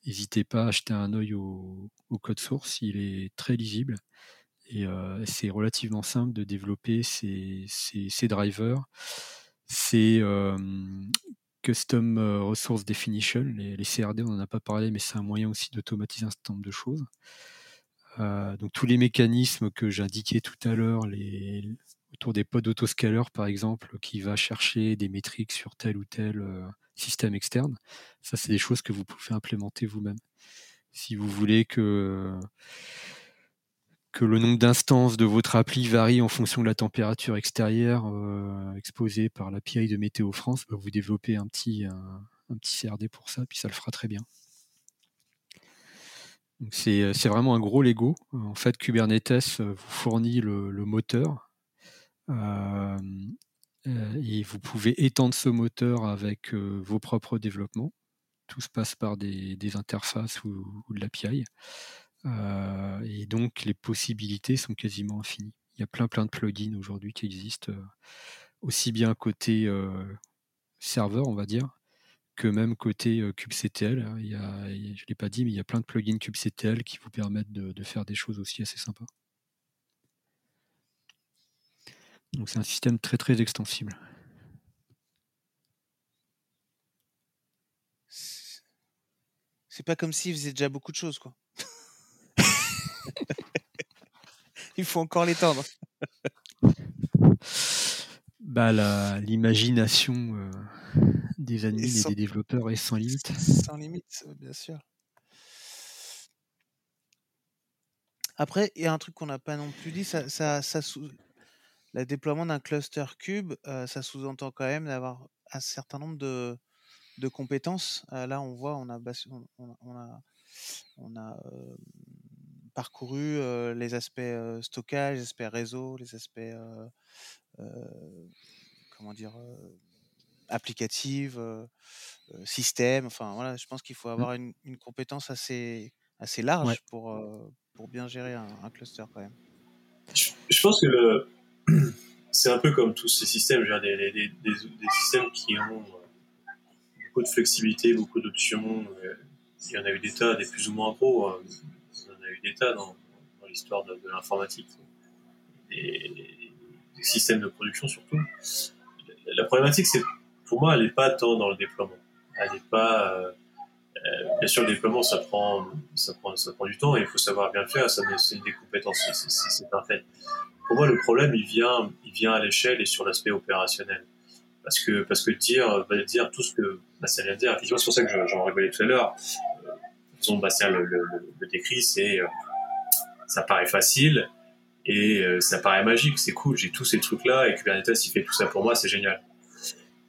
N'hésitez pas à acheter un œil au, code source, il est très lisible et euh, c'est relativement simple de développer ces, drivers. Ces Custom euh, Resource Definition, les, CRD, on n'en a pas parlé, mais c'est un moyen aussi d'automatiser un certain nombre de choses. Euh, donc tous les mécanismes que j'indiquais tout à l'heure, autour des pods autoscaler par exemple, qui va chercher des métriques sur tel ou tel système externe. Ça, c'est des choses que vous pouvez implémenter vous-même. Si vous voulez que, que le nombre d'instances de votre appli varie en fonction de la température extérieure euh, exposée par l'API de Météo France, bah, vous développez un petit, un, petit CRD pour ça, puis ça le fera très bien. C'est vraiment un gros Lego. En fait, Kubernetes vous fournit le, moteur. Euh, euh, et vous pouvez étendre ce moteur avec euh, vos propres développements. Tout se passe par des, interfaces ou, de l'API. Euh, et donc les possibilités sont quasiment infinies. Il y a plein plein de plugins aujourd'hui qui existent, aussi bien côté serveur, on va dire, que même côté kubectl. Il y a, je ne l'ai pas dit, mais il y a plein de plugins kubectl qui vous permettent de faire des choses aussi assez sympas. Donc c'est un système très très extensible. C'est pas comme s'il faisait déjà beaucoup de choses, quoi. [laughs] Il faut encore l'étendre. bah, l'imagination euh, des admins et, des développeurs est sans limite. Sans limite, bien sûr. Après, il y a un truc qu'on n'a pas non plus dit, ça, ça, ça, le déploiement d'un cluster cube, ça sous-entend quand même d'avoir un certain nombre de, de compétences. là, on voit, on a, on, a, on a parcouru les aspects stockage, les aspects réseau, les aspects comment dire applicatifs, système. Enfin voilà, je pense qu'il faut mmh. avoir une, compétence assez assez large pour pour bien gérer un, cluster quand même. je pense que le, c'est un peu comme tous ces systèmes, des, des, systèmes qui ont euh, beaucoup de flexibilité, beaucoup d'options. Euh, il y en a eu des tas, des plus ou moins gros. Hein. Il y en a eu des tas dans, l'histoire de, l'informatique, des, systèmes de production surtout. La problématique, c'est pour moi, elle n'est pas tant dans le déploiement. Elle n'est pas, euh, bien sûr, le déploiement, ça prend, ça prend, ça prend du temps et il faut savoir bien le faire. Ça, c'est des compétences, c'est un fait. Pour moi, le problème, il vient, il vient à l'échelle et sur l'aspect opérationnel. Parce que, parce que dire, dire tout ce que Bastien vient de dire, c'est pour ça que j'en rigolais tout à l'heure. Euh, disons, Bastien le, le, le, décrit, c'est, euh, ça paraît facile et euh, ça paraît magique, c'est cool, j'ai tous ces trucs-là et Kubernetes, il fait tout ça pour moi, c'est génial.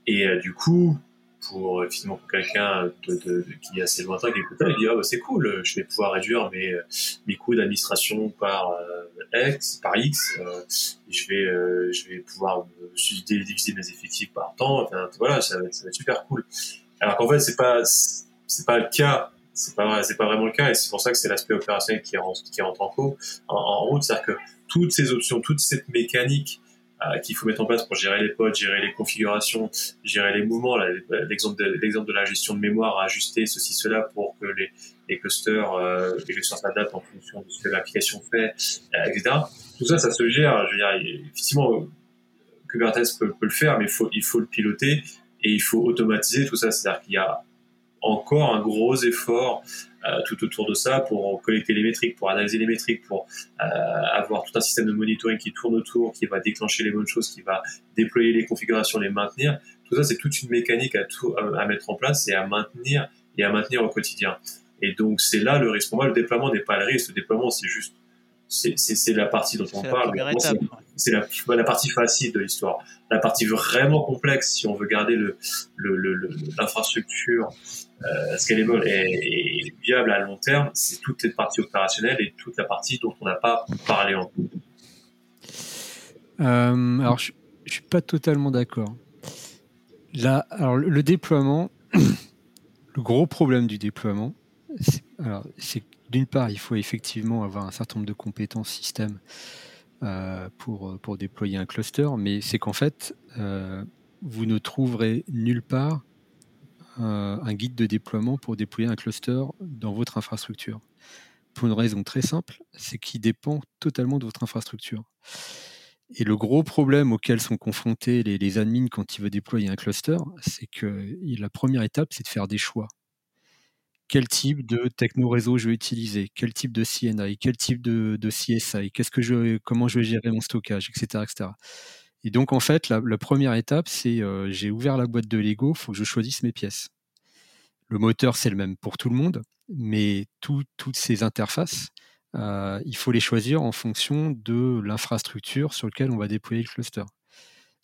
Et euh, du coup, pour effectivement pour quelqu'un de, qui est assez lointain qui écoute il dit ah bah, c'est cool, je vais pouvoir réduire mes mes coûts d'administration par euh, x par x, euh, je vais euh, je vais pouvoir diviser mes effectifs par temps, voilà ça va, être super cool. Alors qu'en fait c'est pas c'est pas le cas, c'est pas c'est pas vraiment le cas et c'est pour ça que c'est l'aspect opérationnel qui rentre qui rentre en, en, en route, c'est-à-dire que toutes ces options, toute cette mécanique euh, qu'il faut mettre en place pour gérer les pods, gérer les configurations, gérer les mouvements. L'exemple de, de la gestion de mémoire, ajuster ceci, cela pour que les, les clusters, euh, les clusters s'adaptent en fonction de ce que l'application fait, euh, etc. Tout ça, ça se gère. Je veux dire, effectivement, Kubernetes peut, le faire, mais faut, il faut le piloter et il faut automatiser tout ça. C'est-à-dire qu'il y a encore un gros effort euh, tout autour de ça pour collecter les métriques, pour analyser les métriques, pour euh, avoir tout un système de monitoring qui tourne autour, qui va déclencher les bonnes choses, qui va déployer les configurations, les maintenir. Tout ça, c'est toute une mécanique à, tout, à mettre en place et à maintenir et à maintenir au quotidien. Et donc, c'est là le risque. Pour moi, le déploiement n'est pas le risque. Le déploiement, c'est juste c'est la partie dont on parle. C'est la, la, partie facile de l'histoire. La partie vraiment complexe, si on veut garder l'infrastructure le, le, euh, scalable et, et, viable à long terme, c'est toute cette partie opérationnelle et toute la partie dont on n'a pas parlé en euh, alors, je, ne suis pas totalement d'accord. Là, alors le déploiement, [coughs] le gros problème du déploiement, c'est d'une part, il faut effectivement avoir un certain nombre de compétences système euh, pour, pour déployer un cluster, mais c'est qu'en fait, euh, vous ne trouverez nulle part euh, un guide de déploiement pour déployer un cluster dans votre infrastructure. Pour une raison très simple, c'est qu'il dépend totalement de votre infrastructure. Et le gros problème auquel sont confrontés les, admins quand ils veulent déployer un cluster, c'est que la première étape, c'est de faire des choix quel type de techno-réseau je vais utiliser, quel type de CNI, quel type de, CSI, qu'est-ce que comment je vais gérer mon stockage, etc. etc. Et donc, en fait, la, première étape, c'est euh, j'ai ouvert la boîte de Lego, il faut que je choisisse mes pièces. Le moteur, c'est le même pour tout le monde, mais toutes ces interfaces, euh, il faut les choisir en fonction de l'infrastructure sur laquelle on va déployer le cluster.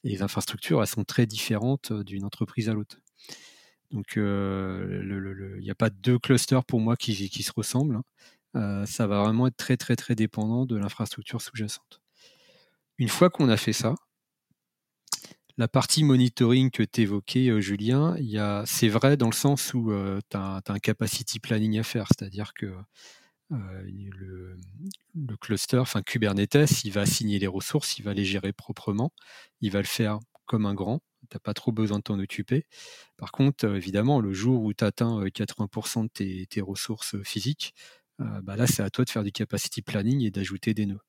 Et les infrastructures, elles sont très différentes euh, d'une entreprise à l'autre. Donc, il n'y a pas deux clusters pour moi qui, se ressemblent. Hein. ça va vraiment être très, très, très dépendant de l'infrastructure sous-jacente. Une fois qu'on a fait ça, la partie monitoring que tu évoquais, Julien, c'est vrai dans le sens où tu as, un capacity planning à faire, c'est-à-dire que le, le, cluster, enfin Kubernetes, il va assigner les ressources, il va les gérer proprement, il va le faire comme un grand, tu n'as pas trop besoin de t'en occuper. Par contre, euh, évidemment, le jour où tu atteins 80% de tes, ressources euh, physiques, euh, bah là, c'est à toi de faire du capacity planning et d'ajouter des nœuds.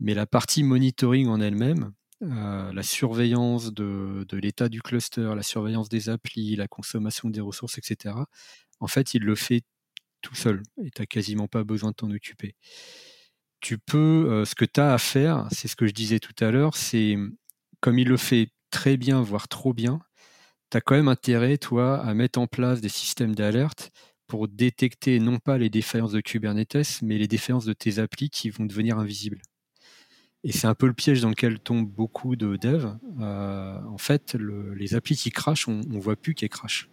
Mais la partie monitoring en elle-même, la surveillance de, l'état du cluster, la surveillance des applis, la consommation des ressources, etc., en fait, il le fait tout seul et tu n'as quasiment pas besoin de t'en occuper. Tu peux, ce que tu as à faire, c'est ce que je disais tout à l'heure, c'est comme il le fait très bien, voire trop bien, tu as quand même intérêt, toi, à mettre en place des systèmes d'alerte pour détecter non pas les défaillances de Kubernetes, mais les défaillances de tes applis qui vont devenir invisibles. Et c'est un peu le piège dans lequel tombent beaucoup de devs. Euh, en fait, les applis qui crachent, on ne voit plus qu'elles crachent.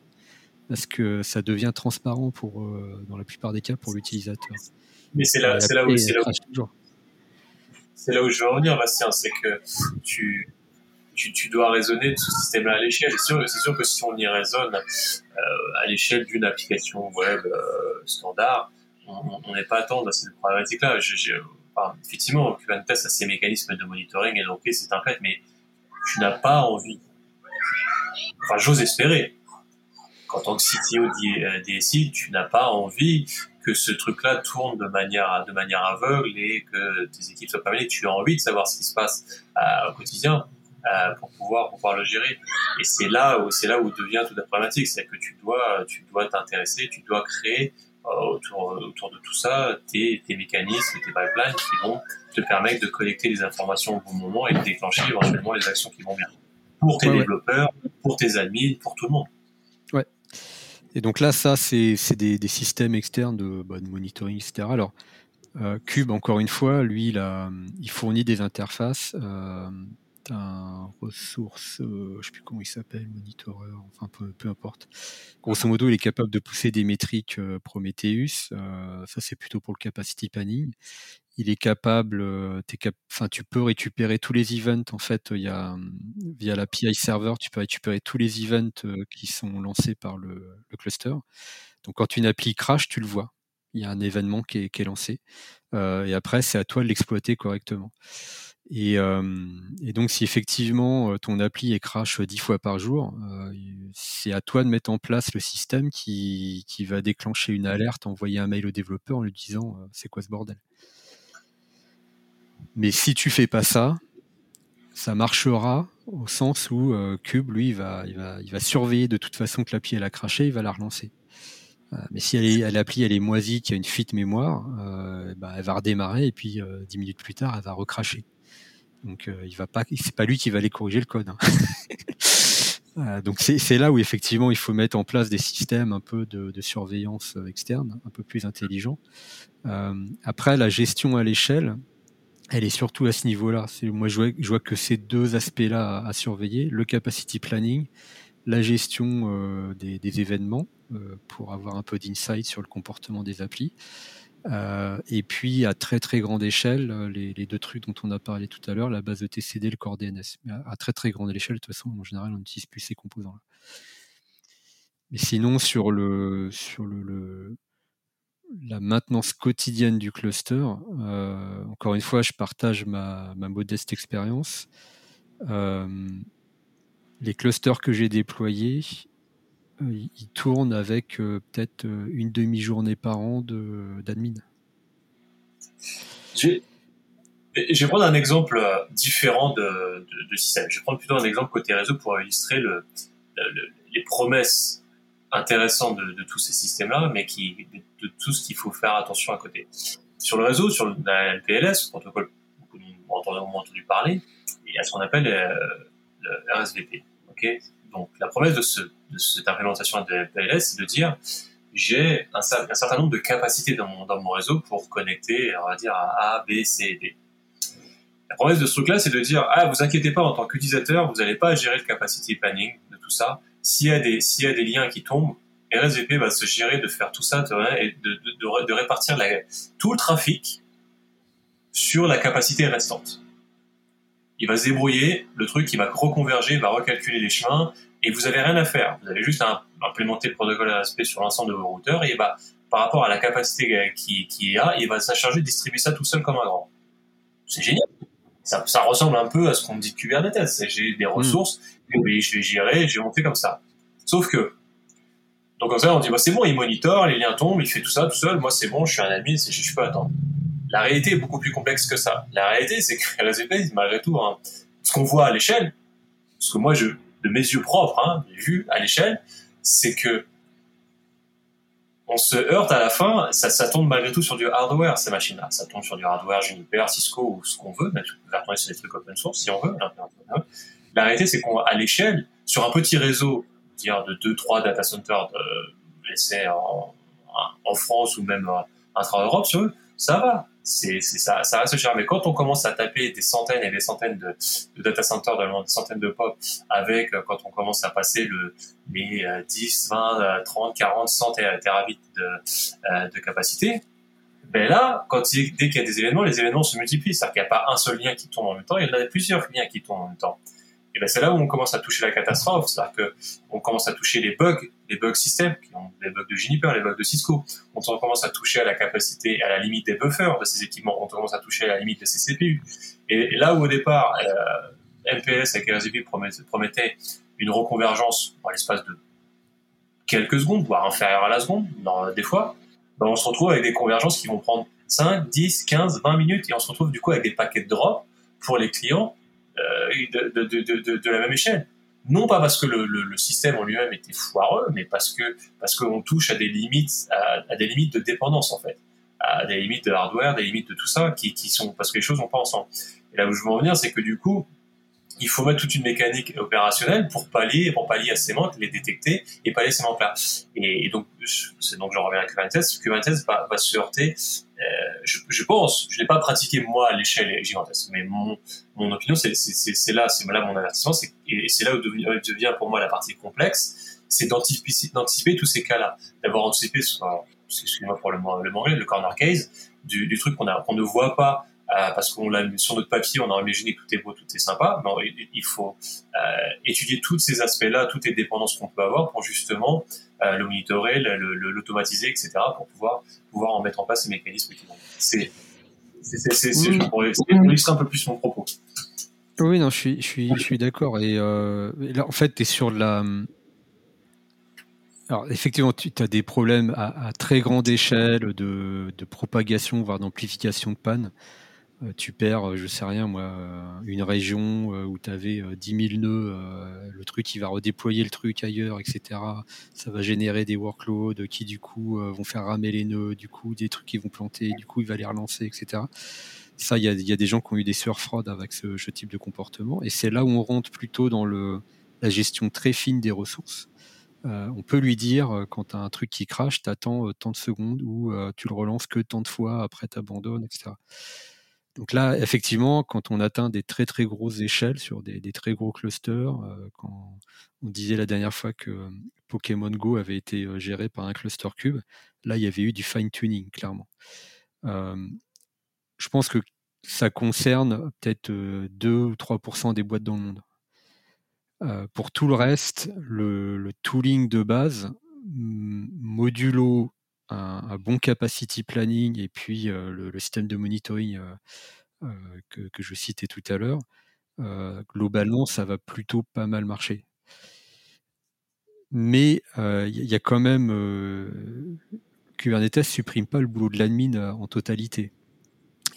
Parce que ça devient transparent pour, euh, dans la plupart des cas pour l'utilisateur. Mais c'est là, là, où, c'est là, là où je veux revenir, Bastien, c'est que tu, tu, dois raisonner de ce système-là à l'échelle. C'est sûr, sûr, que si on y raisonne euh, à l'échelle d'une application web euh, standard, on n'est pas à attendre à cette problématique-là. Effectivement, Kubernetes a ses mécanismes de monitoring et donc c'est un fait, mais tu n'as pas envie. Enfin, j'ose espérer qu'en tant que CTO DSI, euh, tu n'as pas envie que ce truc-là tourne de manière, de manière aveugle et que tes équipes soient pas mêlées. Tu as envie de savoir ce qui se passe au quotidien euh, pour pouvoir pouvoir le gérer. Et c'est là où c'est là où devient toute la problématique, c'est que tu dois tu dois t'intéresser, tu dois créer euh, autour autour de tout ça tes, tes mécanismes, tes pipelines qui vont te permettre de collecter les informations au bon moment et de déclencher éventuellement les actions qui vont bien pour tes développeurs, pour tes admins, pour tout le monde. Ouais. Et donc là, ça, c'est des, des, systèmes externes de, bah, de monitoring, etc. Alors, euh, Cube, encore une fois, lui, il, a, il fournit des interfaces. Euh, un ressource, euh, je sais plus comment il s'appelle, monitoreur, enfin peu, peu, importe. Grosso modo, il est capable de pousser des métriques Prometheus. ça, c'est plutôt pour le capacity panning il est capable, enfin, tu peux récupérer tous les events en fait. Il y a via l'API server, tu peux récupérer tous les events qui sont lancés par le, cluster. Donc quand une appli crash, tu le vois. Il y a un événement qui est, lancé. et après, c'est à toi de l'exploiter correctement. Et, donc, si effectivement ton appli est crash dix fois par jour, c'est à toi de mettre en place le système qui, va déclencher une alerte, envoyer un mail au développeur en lui disant c'est quoi ce bordel? Mais si tu fais pas ça, ça marchera au sens où euh, Cube, lui, va surveiller de toute façon que l'appli elle a craché, il va la relancer. Euh, mais si l'appli elle, elle est moisie, qu'il y a une fuite mémoire, euh, bah, elle va redémarrer et puis dix minutes plus tard, elle va recracher. Donc il va pas, c'est pas lui qui va aller corriger le code. Hein. [laughs] donc c'est là où effectivement il faut mettre en place des systèmes un peu de, de surveillance externe, un peu plus intelligents. après la gestion à l'échelle, elle est surtout à ce niveau-là. Moi, je vois, je vois, que ces deux aspects-là à, surveiller le capacity planning, la gestion euh, des, événements euh, pour avoir un peu d'insight sur le comportement des applis. Euh, et puis à très très grande échelle, les, deux trucs dont on a parlé tout à l'heure, la base de TCD, le corps DNS. Mais à, très très grande échelle, de toute façon, en général, on n'utilise plus ces composants-là. Mais sinon, sur le sur le, la maintenance quotidienne du cluster. Encore une fois, je partage ma, modeste expérience. Les clusters que j'ai déployés, euh, ils tournent avec peut-être une demi-journée par an d'admin. Je vais prendre un exemple différent de, système. Je vais prendre plutôt un exemple côté réseau pour illustrer les promesses intéressant de, de tous ces systèmes-là, mais qui de, tout ce qu'il faut faire attention à côté. Sur le réseau, sur la LPLS, le protocole beaucoup ont entendu parler, il y a ce qu'on appelle euh, le RSVP. Donc la promesse de, ce, de cette implémentation de LPLS, c'est de dire j'ai un, certain nombre de capacités dans mon, réseau pour connecter, on va dire, à A, B, C et D. La promesse de ce truc-là, c'est de dire, ah, vous inquiétez pas, en tant qu'utilisateur, vous n'allez pas gérer le capacity planning de tout ça s'il y a des y a des liens qui tombent, RSVP va se gérer de faire tout ça et de, répartir tout le trafic sur la capacité restante. Il va se débrouiller, le truc il va reconverger, il va recalculer les chemins et vous avez rien à faire. Vous avez juste à implémenter le protocole RSVP sur l'ensemble de vos routeurs et bah, par rapport à la capacité qui, qui a, il va s'acharger de distribuer ça tout seul comme un grand. C'est génial. Ça, ça, ressemble un peu à ce qu'on dit de Kubernetes. J'ai des hmm. ressources, je vais gérer, je vais monter comme ça. Sauf que, donc comme ça, on dit, bah, c'est bon, il monitore, les liens tombent, il fait tout ça tout seul, moi c'est bon, je suis un admin, je, je peux attendre. La réalité est beaucoup plus complexe que ça. La réalité, c'est que [laughs] RSVP, malgré tout, hein, ce qu'on voit à l'échelle, ce que moi, de mes yeux propres, hein, j'ai vu à l'échelle, c'est que on se heurte à la fin, ça, tombe malgré tout sur du hardware, ces machines-là. Ça tombe sur du hardware Juniper, Cisco ou ce qu'on veut, mais on va sur des trucs open source si on veut. La réalité, c'est qu'à l'échelle, sur un petit réseau dire de 2-3 data centers laissés en, en, France ou même intra-Europe sur eux, ça va. Ça, ça reste cher. Mais quand on commence à taper des centaines et des centaines de, de data centers, des centaines de pop, avec, quand on commence à passer le, les 10, 20, 30, 40, 100 terabits de, euh, capacité, ben là, dès qu'il y a des événements, les événements se multiplient. C'est-à-dire qu'il n'y a pas un seul lien qui tombe en même temps, il y en a plusieurs liens qui tombent en même temps. Ben c'est là où on commence à toucher la catastrophe, c'est-à-dire que on commence à toucher les bugs, les bugs système, les bugs de Juniper, les bugs de Cisco. On commence à toucher à la capacité, à la limite des buffers de ces équipements. On commence à toucher à la limite de ces CPU. Et, là où au départ, euh, MPS avec RSVP promettait une reconvergence en l'espace de quelques secondes, voire inférieure à la seconde, dans, des fois, ben on se retrouve avec des convergences qui vont prendre 5, 10, 15, 20 minutes et on se retrouve du coup avec des paquets de drop pour les clients de, de, la même échelle. Non pas parce que le, le, système en lui-même était foireux, mais parce que parce qu'on touche à des limites à, des limites de dépendance en fait, à des limites de hardware, des limites de tout ça qui, qui sont parce que les choses vont pas ensemble. Et là où je veux en venir, c'est que du coup, il faut mettre toute une mécanique opérationnelle pour pallier, pour pallier à ces manques, les détecter et pallier ces manques-là. Et, donc, c'est donc j'en reviens à Kubernetes. Kubernetes va, va se heurter. Euh, je, je, pense, je n'ai pas pratiqué moi à l'échelle gigantesque, mais mon, mon opinion, c'est là, c'est là mon avertissement, et c'est là où devient, devient, pour moi la partie complexe, c'est d'anticiper tous ces cas-là, d'avoir anticipé, excusez-moi pour le, le le corner case, du, du truc qu'on qu'on ne voit pas parce qu'on l'a sur notre papier, on a imaginé que tout est beau, tout est sympa. Non, il, faut euh, étudier tous ces aspects-là, toutes les dépendances qu'on peut avoir pour justement euh, le monitorer, l'automatiser, etc., pour pouvoir pouvoir en mettre en place ces mécanismes. C'est c'est pour un peu plus mon propos. Oui, non, je suis, je suis, je suis d'accord. Et, là, en fait, tu es sur la. Alors, effectivement, tu as des problèmes à, à très grande échelle de, de propagation, voire d'amplification de panne. Euh, tu perds, euh, je sais rien moi, euh, une région où tu avais 10 000 nœuds, le truc il va redéployer le truc ailleurs, etc. Ça va générer des workloads qui du coup vont faire ramer les nœuds, du coup des trucs qui vont planter, du coup il va les relancer, etc. Ça, il y a, des gens qui ont eu des surfraudes avec ce, type de comportement, et c'est là où on rentre plutôt dans la gestion très fine des ressources. on peut lui dire, quand tu as un truc qui crache, tu attends tant de secondes ou tu le relances que tant de fois, après tu abandonnes, etc. Donc là, effectivement, quand on atteint des très très grosses échelles sur des, très gros clusters, euh, quand on disait la dernière fois que euh, Pokémon Go avait été euh, géré par un cluster cube, là il y avait eu du fine tuning clairement. je pense que ça concerne peut-être 2 ou 3% des boîtes dans le monde. pour tout le reste, le, tooling de base, modulo un, bon capacity planning et puis le, système de monitoring que, je citais tout à l'heure, globalement, ça va plutôt pas mal marcher. Mais il y, a quand même Kubernetes supprime pas le boulot de l'admin en totalité.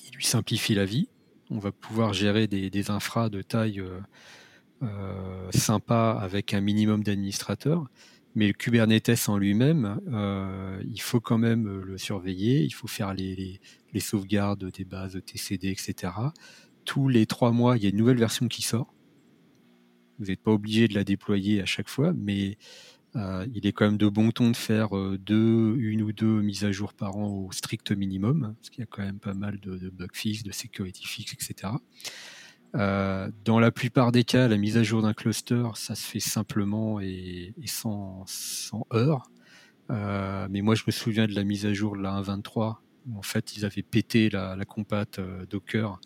Il lui simplifie la vie. On va pouvoir gérer des, des infras de taille sympa avec un minimum d'administrateurs. Mais le Kubernetes en lui-même, euh, il faut quand même euh, le surveiller, il faut faire les, les, sauvegardes des bases TCD, etc. Tous les trois mois, il y a une nouvelle version qui sort. Vous n'êtes pas obligé de la déployer à chaque fois, mais euh, il est quand même de bon ton de faire deux, une ou deux mises à jour par an au strict minimum, parce qu'il y a quand même pas mal de, de bug fix, de security fix, etc. Euh, dans la plupart des cas, la mise à jour d'un cluster, ça se fait simplement et, sans, sans heurts. Euh, mais moi, je me souviens de la mise à jour de la 1.23, où en fait, ils avaient pété la, la compat euh, Docker,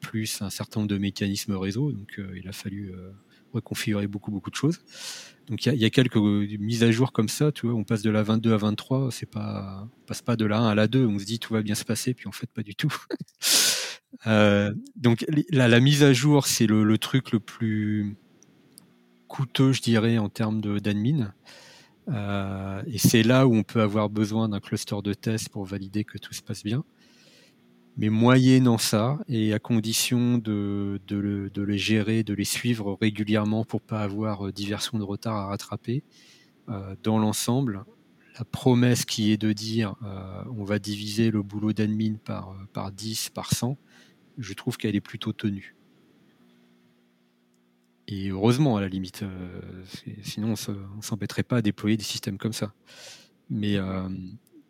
plus un certain nombre de mécanismes réseau. Donc, il a fallu reconfigurer beaucoup, beaucoup de choses. Donc, il y, a quelques mises à jour comme ça, tu vois, on passe de la 22 à 23, c'est pas, on passe pas de la 1 à la 2, on se dit tout va bien se passer, puis en fait, pas du tout. [laughs] Euh, donc la, mise à jour, c'est le, truc le plus coûteux, je dirais, en termes d'admin. Euh, et c'est là où on peut avoir besoin d'un cluster de test pour valider que tout se passe bien. Mais moyennant ça, et à condition de, les gérer, de les suivre régulièrement pour pas avoir euh, diversion de retard à rattraper, dans l'ensemble, la promesse qui est de dire on va diviser le boulot d'admin par, par 10, par 100, je trouve qu'elle est plutôt tenue. Et heureusement, à la limite, euh, sinon on ne s'embêterait pas à déployer des systèmes comme ça. Mais euh,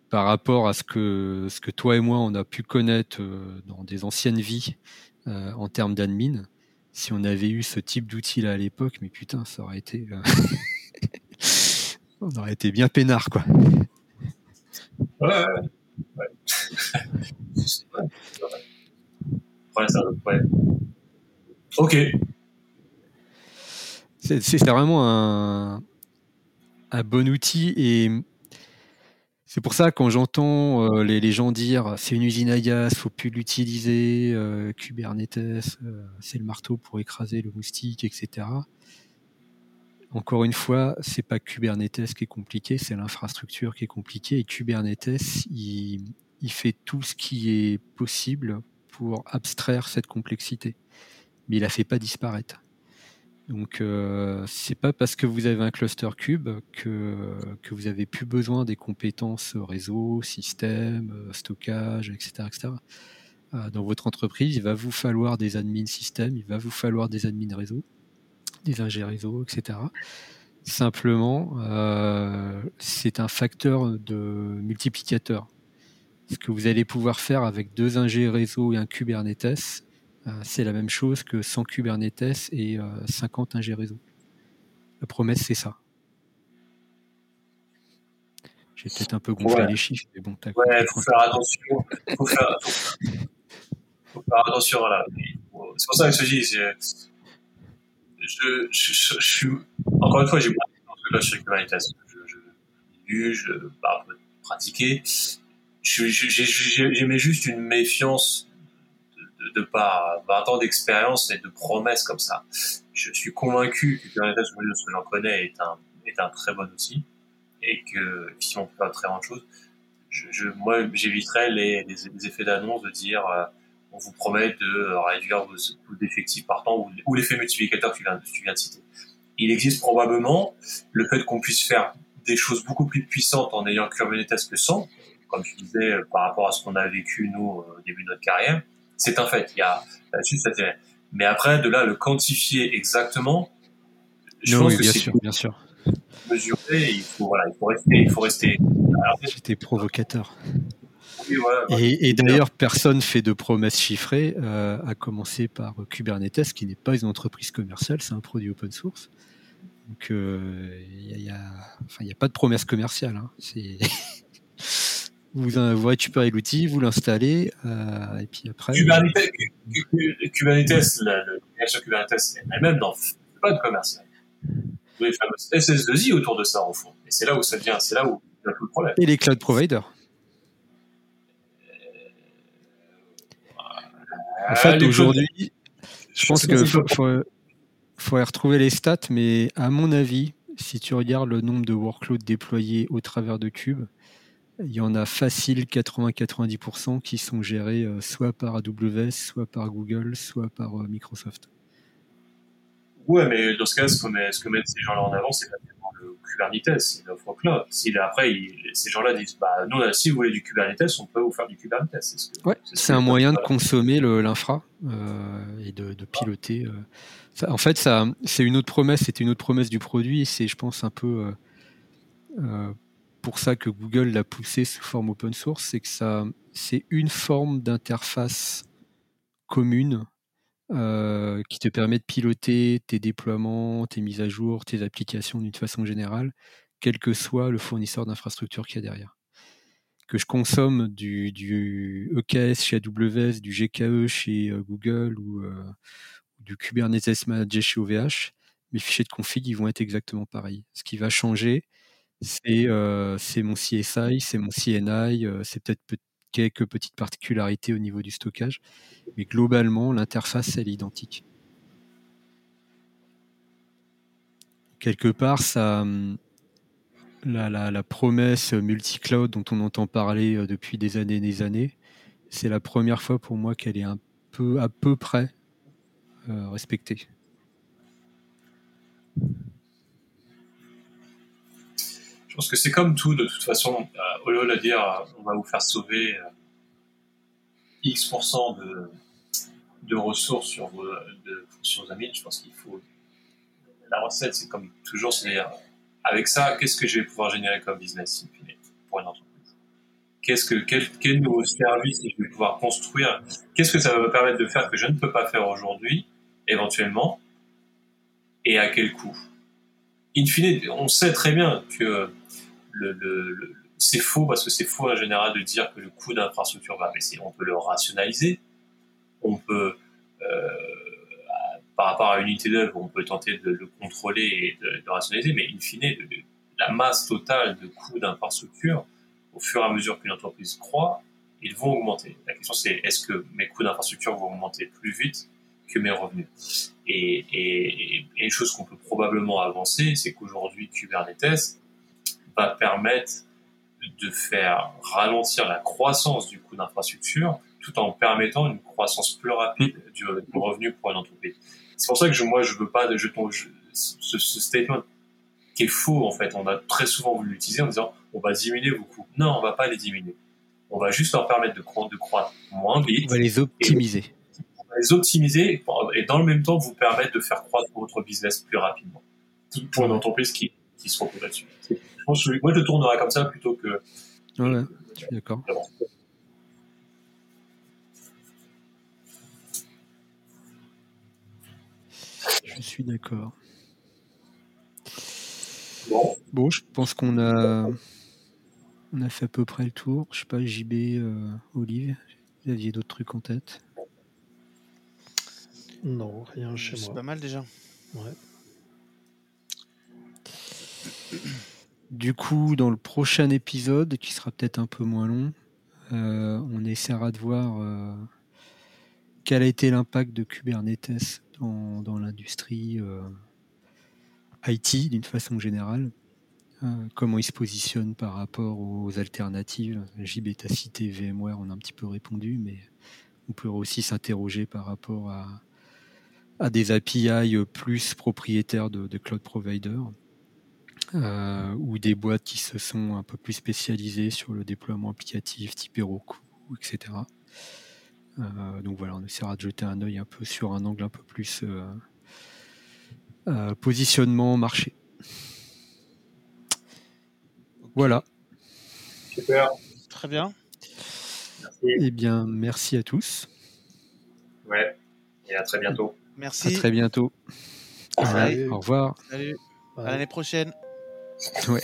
par rapport à ce que, toi et moi, on a pu connaître euh, dans des anciennes vies en termes d'admin, si on avait eu ce type d'outil-là à l'époque, mais putain, ça aurait été... [laughs] on aurait été bien peinard, quoi. Ouais, ouais. [laughs] Ok. C'est vraiment un, un, bon outil et c'est pour ça quand j'entends euh, les, gens dire c'est une usine à gaz, faut plus l'utiliser, euh, Kubernetes, euh, c'est le marteau pour écraser le moustique, etc. Encore une fois, c'est pas Kubernetes qui est compliqué, c'est l'infrastructure qui est compliquée et Kubernetes, il, il fait tout ce qui est possible pour abstraire cette complexité. mais il la fait pas disparaître. Donc, euh, c'est pas parce que vous avez un cluster cube que, que vous avez plus besoin des compétences réseau, système, euh, stockage, etc., etc. Euh, dans votre entreprise, il va vous falloir des admins système, il va vous falloir des admins réseau, des ingés réseau, etc. Simplement, c'est un facteur de multiplicateur. Ce que vous allez pouvoir faire avec deux ingés réseau et un Kubernetes, euh, c'est la même chose que sans Kubernetes et 50 ingés réseau. La promesse, c'est ça. J'ai peut-être un peu gonflé les chiffres, mais bon, t'as Ouais, faut faire attention. Faut faire, faut faire attention. C'est pour ça que je te dis, je, je, je, suis, encore une fois, j'ai pas sur Kubernetes. Je, je, lu, je, bah, pratiquer. J'aimais juste une méfiance de, de, par 20 ans d'expérience et de promesses comme ça. Je suis convaincu que Kubernetes, ce que j'en connais, est un, est un très bon outil et que, si on peut faire très bonne chose, je, je, moi, j'éviterais les, les, effets d'annonce de dire, euh, on vous promet de réduire vos coûts d'effectifs par temps ou, l'effet multiplicateur que tu viens, tu viens de citer. Il existe probablement le fait qu'on puisse faire des choses beaucoup plus puissantes en ayant Kubernetes que sans, comme tu disais par rapport à ce qu'on a vécu nous au début de notre carrière. C'est un fait. Il y a là-dessus ça Mais après, de là le quantifier exactement, je pense que bien sûr, bien sûr. Mesurer, il faut voilà, il faut rester, il faut rester. J'étais provocateur. Et, d'ailleurs, personne fait de promesses chiffrées, euh, à commencer par Kubernetes, qui n'est pas une entreprise commerciale, c'est un produit open source. Donc, il euh, n'y a, a, pas de promesse commerciale. Hein. [laughs] vous, vous, récupérez l'outil, vous l'installez, euh, et puis après. Kubernetes, Kubernetes la, Kubernetes elle-même n'en fait pas de commercial. Vous avez les fameuses SS2I autour de ça, au fond. Et c'est là où ça devient, c'est là où il y a tout le problème. Et les cloud providers. En fait, aujourd'hui, je pense qu'il faut, faut, retrouver les stats, mais à mon avis, si tu regardes le nombre de workloads déployés au travers de Cube, il y en a facile 80-90% qui sont gérés euh, soit par AWS, soit par Google, soit par euh, Microsoft. Ouais, mais dans ce cas, ce que, met, ce que mettent ces gens-là en avant, c'est le Kubernetes, l'offre cloud. Si après, ces gens-là disent, bah, nous, si vous voulez du Kubernetes, on peut vous faire du Kubernetes. ouais, c'est un moyen de consommer l'infra euh, et de, piloter. Euh. en fait, ça, c'est une autre promesse, c'était une autre promesse du produit. C'est, je pense, un peu euh, pour ça que Google l'a poussé sous forme open source, c'est que ça, c'est une forme d'interface commune euh, qui te permet de piloter tes déploiements, tes mises à jour, tes applications d'une façon générale, quel que soit le fournisseur d'infrastructure qu'il y a derrière. Que je consomme du, EKS chez AWS, du GKE chez euh, Google ou euh, du Kubernetes Manager chez OVH, mes fichiers de config ils vont être exactement pareils. Ce qui va changer, c'est mon CSI, c'est mon CNI, c'est peut-être quelques petites particularités au niveau du stockage, mais globalement, l'interface, est identique. Quelque part, ça, hum, la, promesse multi-cloud dont on entend parler depuis des années et des années, c'est la première fois pour moi qu'elle est un peu, à peu près respectée. Je pense que c'est comme tout, de toute façon, euh, au lieu de dire euh, on va vous faire sauver euh, X% de, de ressources sur vos, sur amis, je pense qu'il faut. La recette, c'est comme toujours, c'est-à-dire, avec ça, qu'est-ce que je vais pouvoir générer comme business pour une entreprise? Qu'est-ce que, quel, quel nouveau service je vais pouvoir construire? Qu'est-ce que ça va me permettre de faire que je ne peux pas faire aujourd'hui, éventuellement? Et à quel coût? In fine, on sait très bien que c'est faux parce que c'est faux en général de dire que le coût d'infrastructure va baisser. On peut le rationaliser, on peut, euh, par rapport à une unité d'œuvre, on peut tenter de le contrôler et de, rationaliser, mais in fine, la masse totale de coûts d'infrastructure, au fur et à mesure qu'une entreprise croît, ils vont augmenter. La question c'est est-ce que mes coûts d'infrastructure vont augmenter plus vite que mes revenus? Et une chose qu'on peut probablement avancer, c'est qu'aujourd'hui Kubernetes va permettre de faire ralentir la croissance du coût d'infrastructure tout en permettant une croissance plus rapide du, revenu pour une entreprise. C'est pour ça que je, moi, je veux pas de jetons. ce, statement qui est faux, en fait, on a très souvent voulu l'utiliser en disant on va diminuer vos coûts. Non, on va pas les diminuer. On va juste leur permettre de, croître, de croître moins vite. On va les optimiser. on va les optimiser et dans le même temps vous permettre de faire croître votre business plus rapidement. Pour une entreprise qui, qui se retrouve là-dessus. Moi, je le tournerai comme ça plutôt que. Ouais, je suis d'accord. Je suis d'accord. Bon. bon. je pense qu'on a, on a fait à peu près le tour. Je sais pas, JB, euh, Olive, vous aviez d'autres trucs en tête? Non, rien chez moi. C'est pas mal déjà. Ouais. Du coup, dans le prochain épisode, qui sera peut-être un peu moins long, euh, on essaiera de voir euh, quel a été l'impact de Kubernetes dans, l'industrie euh, IT d'une façon générale. comment il se positionne par rapport aux alternatives. JB t'a cité VMware, on a un petit peu répondu, mais on peut aussi s'interroger par rapport à, des API plus propriétaires de cloud providers. Euh, ou des boîtes qui se sont un peu plus spécialisées sur le déploiement applicatif type Heroku, etc. Euh, donc voilà, on essaiera de jeter un œil un peu sur un angle un peu plus euh, positionnement marché. Voilà. Super. Très bien. Merci. Eh bien, merci à tous. Ouais, et à très bientôt. Merci. À très bientôt. au revoir. Salut. À l'année prochaine. Ouais.